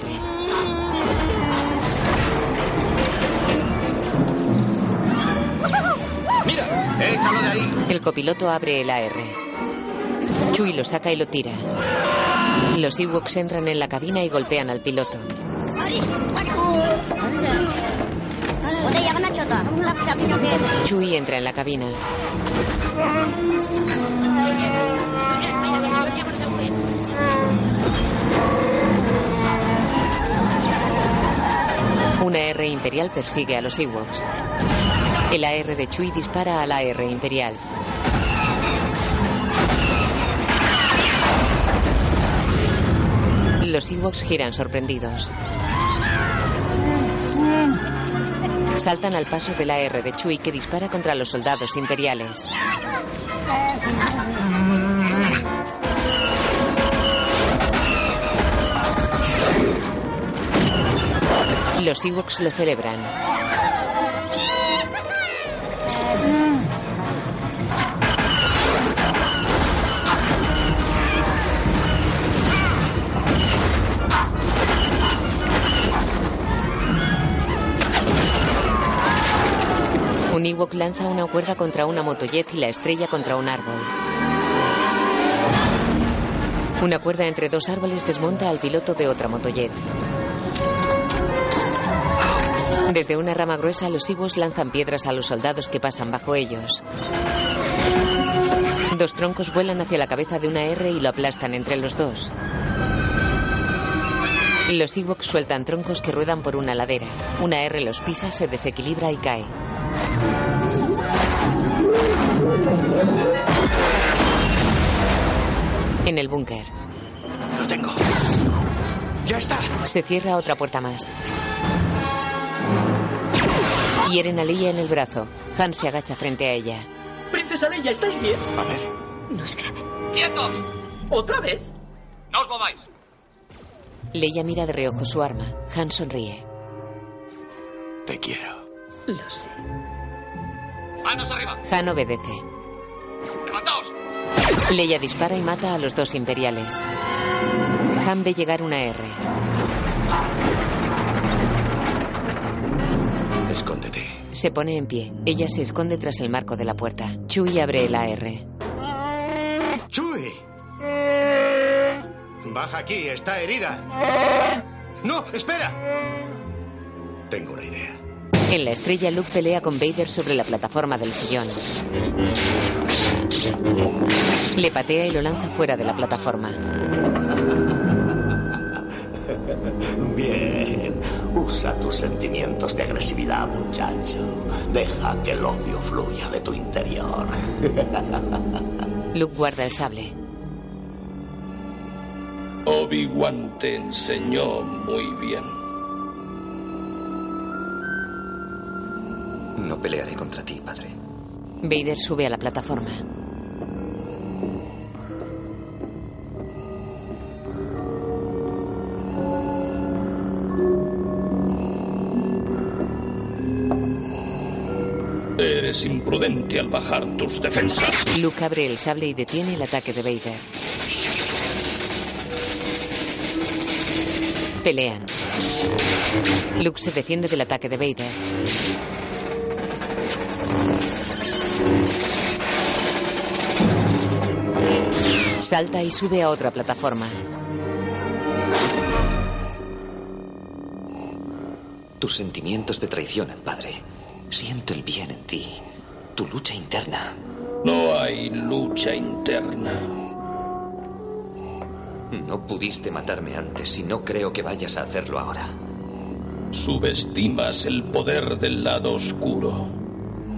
¡Mira! ¡Échalo de ahí! El copiloto abre el AR. Chui lo saca y lo tira. Los Ewoks entran en la cabina y golpean al piloto. Chui entra en la cabina. Una R imperial persigue a los Ewoks. El AR de Chui dispara al AR imperial. Los Ewoks giran sorprendidos. Saltan al paso del AR de Chui que dispara contra los soldados imperiales. Los Ewoks lo celebran. Un Ewok lanza una cuerda contra una motojet y la estrella contra un árbol. Una cuerda entre dos árboles desmonta al piloto de otra motojet. Desde una rama gruesa, los Ewoks lanzan piedras a los soldados que pasan bajo ellos. Dos troncos vuelan hacia la cabeza de una R y lo aplastan entre los dos. Los Ewoks sueltan troncos que ruedan por una ladera. Una R los pisa, se desequilibra y cae. En el búnker. Lo tengo. Ya está. Se cierra otra puerta más. Hieren a Leia en el brazo. Han se agacha frente a ella. Princesa Leia, ¿estáis bien? A ver. No es grave. ¡Quietos! ¿Otra vez? ¡No os mováis! Leia mira de reojo su arma. Han sonríe. Te quiero. Lo sé. ¡Manos arriba! Han obedece. ¡Levantaos! Leia dispara y mata a los dos imperiales. Han ve llegar una R. Escóndete. Se pone en pie. Ella se esconde tras el marco de la puerta. Chui abre el AR. ¡Chui! Baja aquí, está herida. ¡No! ¡Espera! Tengo una idea. En la estrella, Luke pelea con Vader sobre la plataforma del sillón. Le patea y lo lanza fuera de la plataforma. Bien. Usa tus sentimientos de agresividad, muchacho. Deja que el odio fluya de tu interior. [laughs] Luke guarda el sable. Obi-Wan te enseñó muy bien. No pelearé contra ti, padre. Vader sube a la plataforma. Eres imprudente al bajar tus defensas. Luke abre el sable y detiene el ataque de Vader. Pelean. Luke se defiende del ataque de Vader. Salta y sube a otra plataforma. Tus sentimientos te traicionan, padre. Siento el bien en ti. Tu lucha interna. No hay lucha interna. No pudiste matarme antes y no creo que vayas a hacerlo ahora. Subestimas el poder del lado oscuro.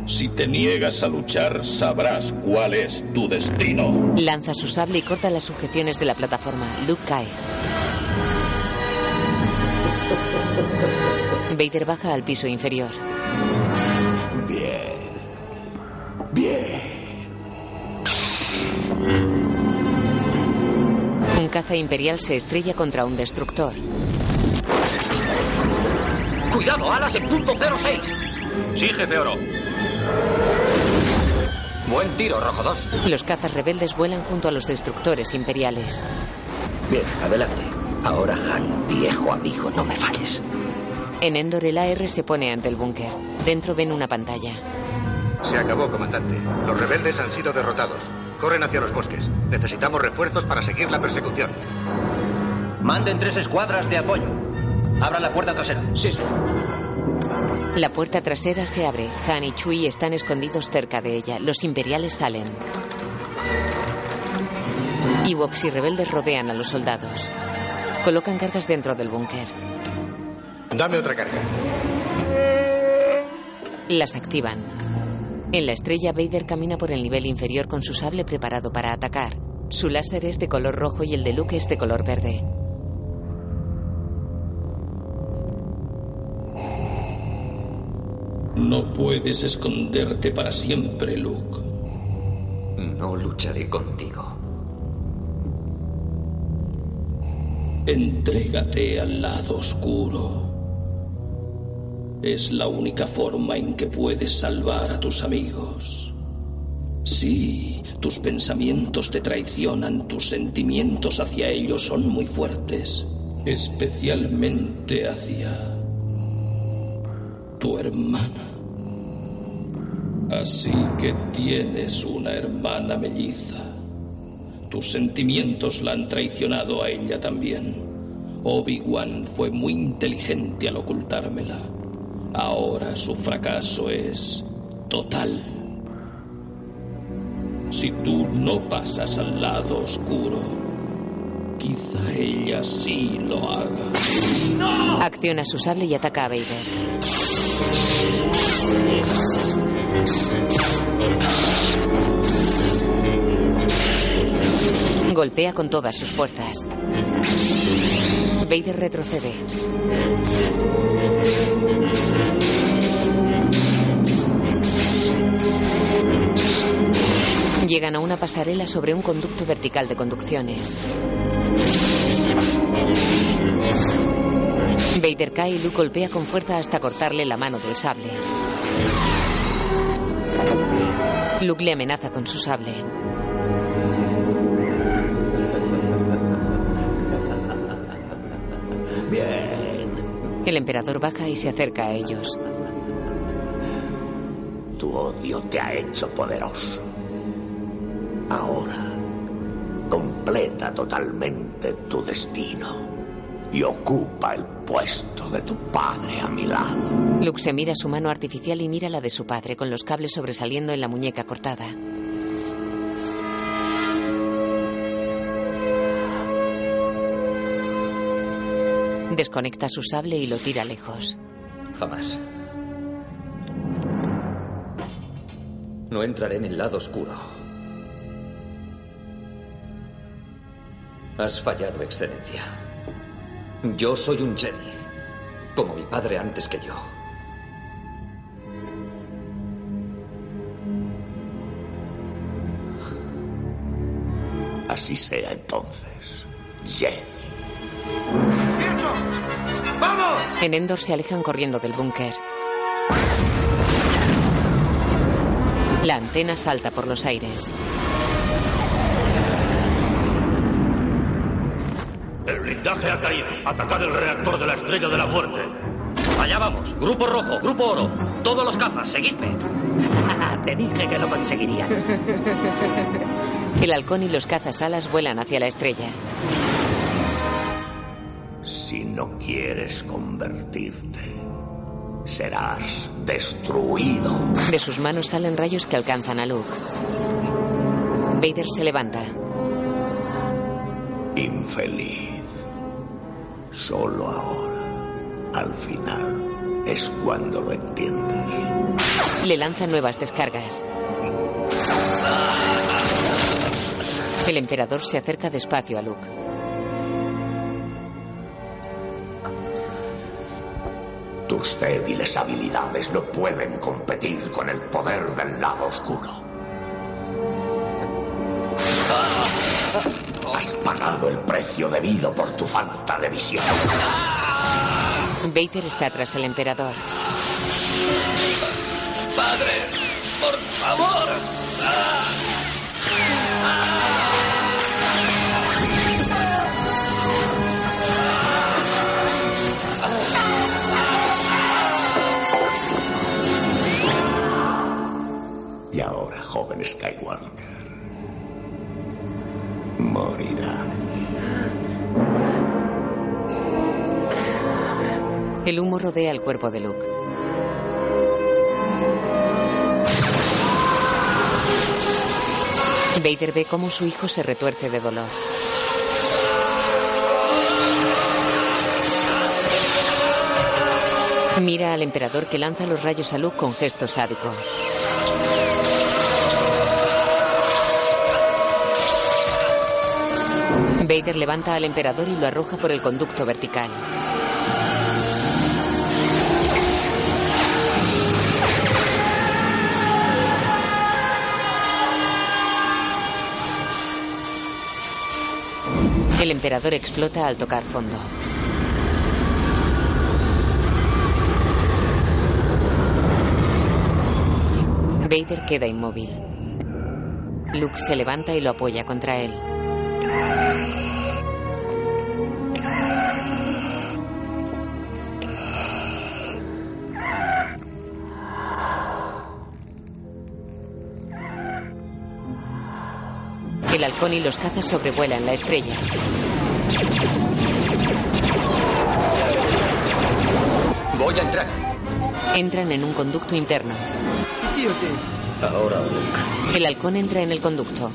Si te niegas a luchar, sabrás cuál es tu destino. Lanza su sable y corta las sujeciones de la plataforma. Luke cae. Vader baja al piso inferior. Bien. Bien. Un caza imperial se estrella contra un destructor. ¡Cuidado, alas en punto 06! Sí, jefe Oro. Buen tiro, Rojo 2. Los cazas rebeldes vuelan junto a los destructores imperiales. Bien, adelante. Ahora, Han, viejo amigo, no me falles. En Endor el AR se pone ante el búnker. Dentro ven una pantalla. Se acabó, comandante. Los rebeldes han sido derrotados. Corren hacia los bosques. Necesitamos refuerzos para seguir la persecución. Manden tres escuadras de apoyo. Abra la puerta trasera. Sí, sí. La puerta trasera se abre. Han y Chui están escondidos cerca de ella. Los imperiales salen. Ewoks y rebeldes rodean a los soldados. Colocan cargas dentro del búnker. Dame otra carga. Las activan. En la estrella, Vader camina por el nivel inferior con su sable preparado para atacar. Su láser es de color rojo y el de Luke es de color verde. No puedes esconderte para siempre, Luke. No lucharé contigo. Entrégate al lado oscuro. Es la única forma en que puedes salvar a tus amigos. Sí, tus pensamientos te traicionan, tus sentimientos hacia ellos son muy fuertes, especialmente hacia tu hermana. Así que tienes una hermana melliza. Tus sentimientos la han traicionado a ella también. Obi-Wan fue muy inteligente al ocultármela. Ahora su fracaso es total. Si tú no pasas al lado oscuro, quizá ella sí lo haga. Acciona su sable y ataca a Vader. Golpea con todas sus fuerzas. Vader retrocede. Llegan a una pasarela sobre un conducto vertical de conducciones. Vader cae golpea con fuerza hasta cortarle la mano del sable. Luke le amenaza con su sable. Bien. El emperador baja y se acerca a ellos. Tu odio te ha hecho poderoso. Ahora completa totalmente tu destino y ocupa el puesto de tu padre a mi lado. Luke se mira su mano artificial y mira la de su padre con los cables sobresaliendo en la muñeca cortada. Desconecta su sable y lo tira lejos. Jamás. No entraré en el lado oscuro. Has fallado, Excelencia. Yo soy un Jedi, como mi padre antes que yo. Así sea entonces, Jedi. ¡Vamos! En Endor se alejan corriendo del búnker. La antena salta por los aires. Blindaje ha caído. Atacad el reactor de la estrella de la muerte. Allá vamos. Grupo rojo, grupo oro. Todos los cazas, seguidme. [laughs] Te dije que lo conseguiría. El halcón y los cazas alas vuelan hacia la estrella. Si no quieres convertirte, serás destruido. De sus manos salen rayos que alcanzan a Luke. Vader se levanta. Infeliz. Solo ahora, al final, es cuando lo entiendes. Le lanza nuevas descargas. El emperador se acerca despacio a Luke. Tus débiles habilidades no pueden competir con el poder del lado oscuro. Has pagado el precio debido por tu falta de visión. Vader está tras el emperador. Padre, por favor. Y ahora, joven Skywalker, El humo rodea el cuerpo de Luke. Vader ve cómo su hijo se retuerce de dolor. Mira al emperador que lanza los rayos a Luke con gesto sádico. Levanta al emperador y lo arroja por el conducto vertical. El emperador explota al tocar fondo. Vader queda inmóvil. Luke se levanta y lo apoya contra él. Y los cazas sobrevuelan la estrella. Voy a entrar. Entran en un conducto interno. Ahora, Luke. El halcón entra en el conducto.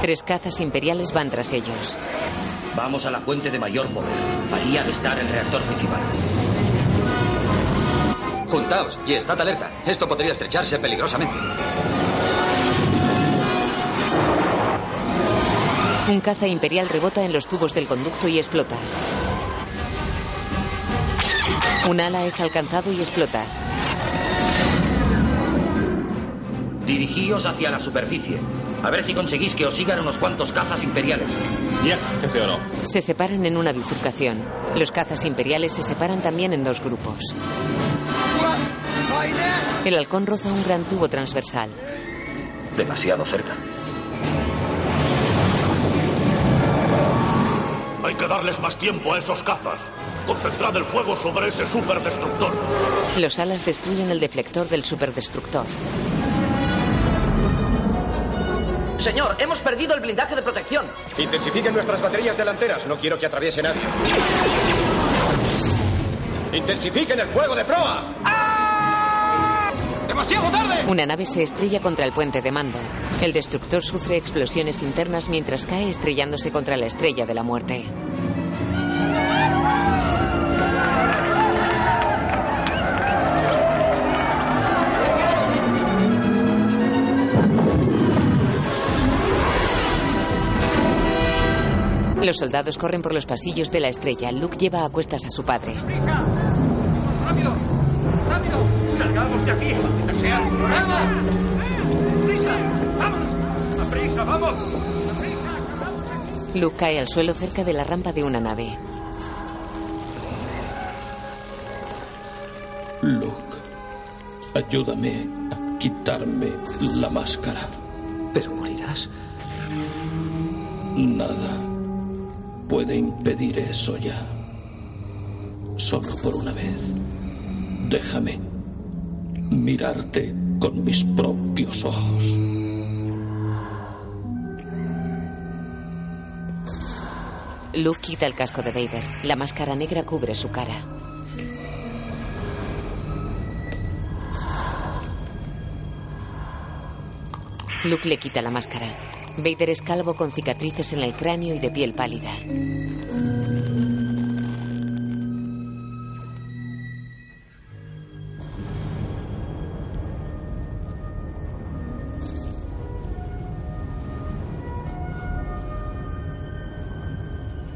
Tres cazas imperiales van tras ellos. Vamos a la fuente de mayor poder. Ahí ha de estar el reactor principal. Juntaos y estad alerta. Esto podría estrecharse peligrosamente. Un caza imperial rebota en los tubos del conducto y explota. Un ala es alcanzado y explota. Dirigíos hacia la superficie. A ver si conseguís que os sigan unos cuantos cazas imperiales. Ya, jefe oro. Se separan en una bifurcación. Los cazas imperiales se separan también en dos grupos. El halcón roza un gran tubo transversal. Demasiado cerca. Que darles más tiempo a esos cazas. Concentrad el fuego sobre ese superdestructor. Los alas destruyen el deflector del superdestructor. Señor, hemos perdido el blindaje de protección. Intensifiquen nuestras baterías delanteras. No quiero que atraviese nadie. Intensifiquen el fuego de proa. ¡Demasiado tarde! Una nave se estrella contra el puente de mando. El destructor sufre explosiones internas mientras cae estrellándose contra la estrella de la muerte. Los soldados corren por los pasillos de la estrella. Luke lleva a cuestas a su padre. ¡Rápido! ¡Rápido! ¡Salgamos de aquí! ¡Que sea! ¡Vamos! ¡Prisa! ¡Vamos! ¡Aprisa, vamos! Luke cae al suelo cerca de la rampa de una nave. Luke, ayúdame a quitarme la máscara. Pero morirás. Nada puede impedir eso ya. Solo por una vez. Déjame mirarte con mis propios ojos. Luke quita el casco de Vader. La máscara negra cubre su cara. Luke le quita la máscara. Vader es calvo con cicatrices en el cráneo y de piel pálida.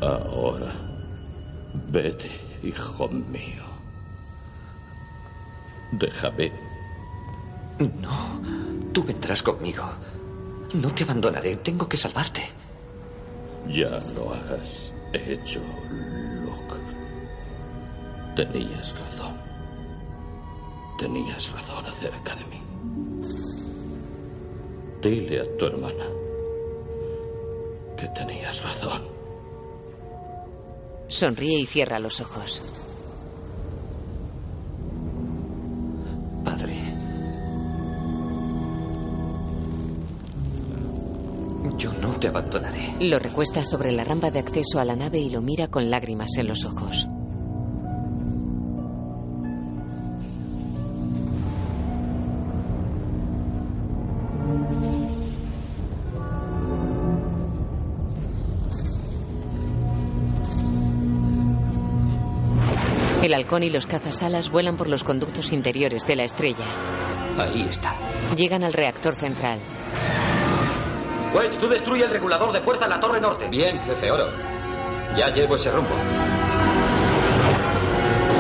Ahora, vete, hijo mío. Déjame. No, tú vendrás conmigo. No te abandonaré, tengo que salvarte. Ya lo has hecho, Luke. Tenías razón. Tenías razón acerca de mí. Dile a tu hermana que tenías razón. Sonríe y cierra los ojos. Padre. Yo no te abandonaré. Lo recuesta sobre la rampa de acceso a la nave y lo mira con lágrimas en los ojos. El halcón y los cazasalas vuelan por los conductos interiores de la estrella. Ahí está. Llegan al reactor central. Wedge, tú destruye el regulador de fuerza en la torre norte. Bien, jefe Oro. Ya llevo ese rumbo.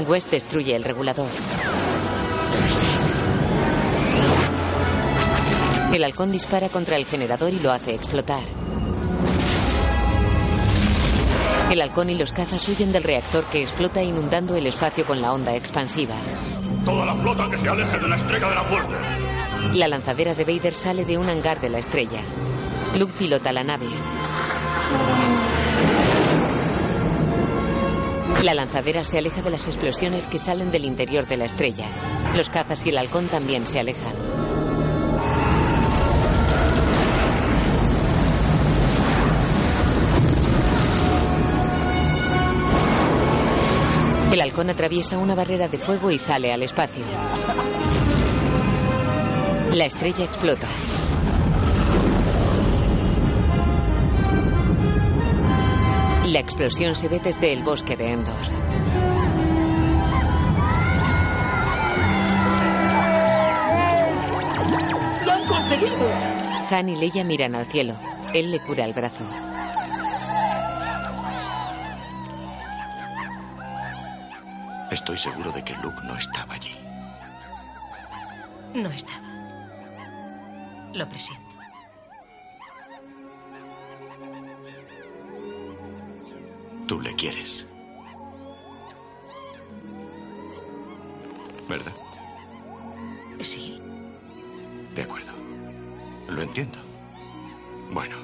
West destruye el regulador. El halcón dispara contra el generador y lo hace explotar. El halcón y los cazas huyen del reactor que explota inundando el espacio con la onda expansiva. Toda la flota que se aleje de la estrella de la muerte. La lanzadera de Vader sale de un hangar de la estrella. Luke pilota la nave. La lanzadera se aleja de las explosiones que salen del interior de la estrella. Los cazas y el halcón también se alejan. El halcón atraviesa una barrera de fuego y sale al espacio. La estrella explota. La explosión se ve desde el bosque de Endor. ¡Lo han conseguido! Han y Leia miran al cielo. Él le cura el brazo. Estoy seguro de que Luke no estaba allí. No estaba. Lo presiento. Tú le quieres. ¿Verdad? Sí. De acuerdo. Lo entiendo. Bueno.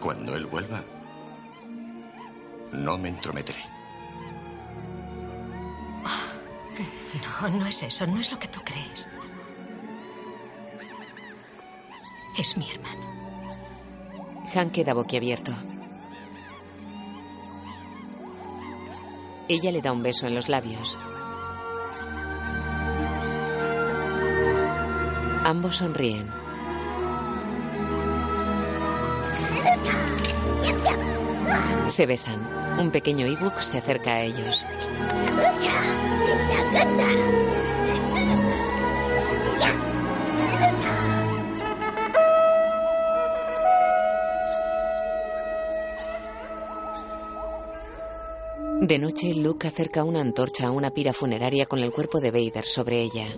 Cuando él vuelva, no me entrometeré. No, no es eso, no es lo que tú crees. Es mi hermano. Han queda boquiabierto. Ella le da un beso en los labios. Ambos sonríen. Se besan. Un pequeño ebook se acerca a ellos. De noche, Luke acerca una antorcha a una pira funeraria con el cuerpo de Vader sobre ella.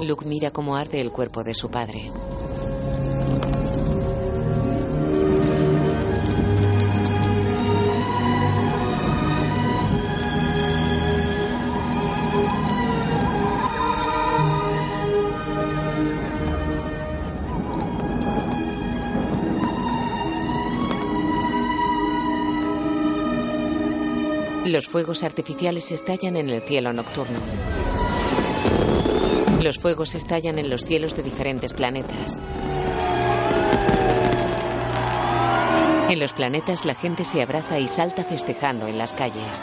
Luke mira cómo arde el cuerpo de su padre. Los fuegos artificiales estallan en el cielo nocturno. Los fuegos estallan en los cielos de diferentes planetas. En los planetas la gente se abraza y salta festejando en las calles.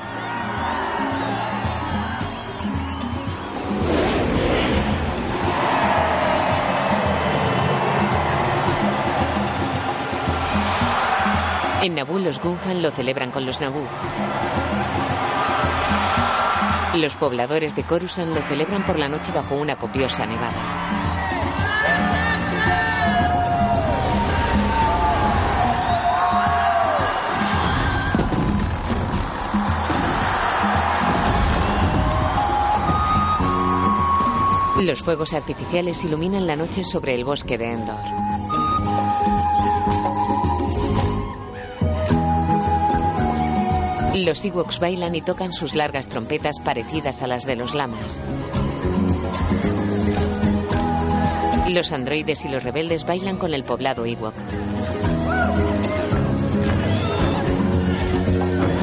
En Naboo los Gunhan lo celebran con los Naboo. Los pobladores de Coruscant lo celebran por la noche bajo una copiosa nevada. Los fuegos artificiales iluminan la noche sobre el bosque de Endor. Los Ewoks bailan y tocan sus largas trompetas parecidas a las de los lamas. Los androides y los rebeldes bailan con el poblado Ewok.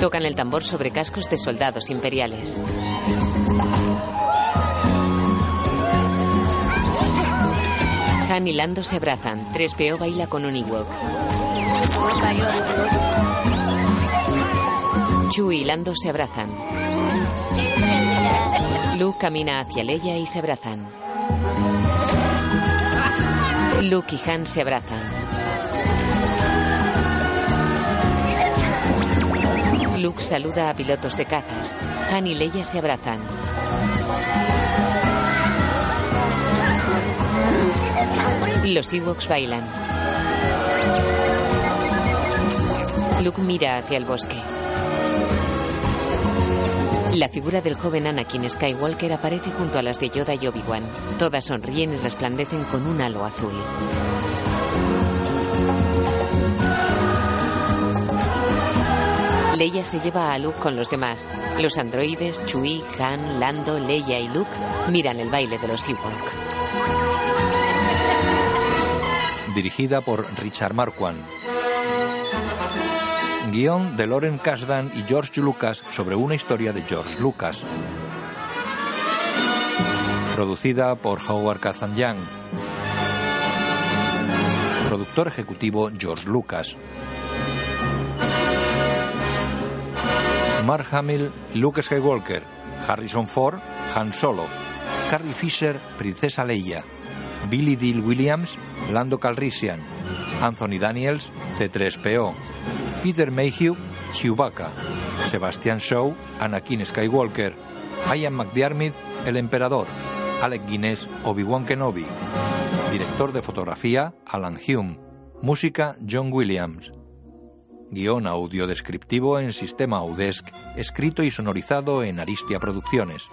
Tocan el tambor sobre cascos de soldados imperiales. Han y Lando se abrazan. 3PO baila con un Ewok. Chewie y Lando se abrazan. Luke camina hacia Leia y se abrazan. Luke y Han se abrazan. Luke saluda a pilotos de cazas. Han y Leia se abrazan. Los Ewoks bailan. Luke mira hacia el bosque. La figura del joven Anakin Skywalker aparece junto a las de Yoda y Obi-Wan. Todas sonríen y resplandecen con un halo azul. Leia se lleva a Luke con los demás. Los androides, Chewie, Han, Lando, Leia y Luke miran el baile de los Ewok. Dirigida por Richard Marquand. Guión de Lauren Kasdan y George Lucas sobre una historia de George Lucas. Producida por Howard Kazan-Young. Productor ejecutivo George Lucas. Mark Hamill, Luke Skywalker. Harrison Ford, Han Solo. Carrie Fisher, Princesa Leia. Billy Deal Williams, Lando Calrissian. Anthony Daniels, C3PO. Peter Mayhew, Chewbacca. Sebastian Shaw, Anakin Skywalker. Ian McDiarmid, El Emperador. Alec Guinness, Obi-Wan Kenobi. Director de fotografía, Alan Hume. Música, John Williams. Guión audio descriptivo en sistema Audesc, escrito y sonorizado en Aristia Producciones.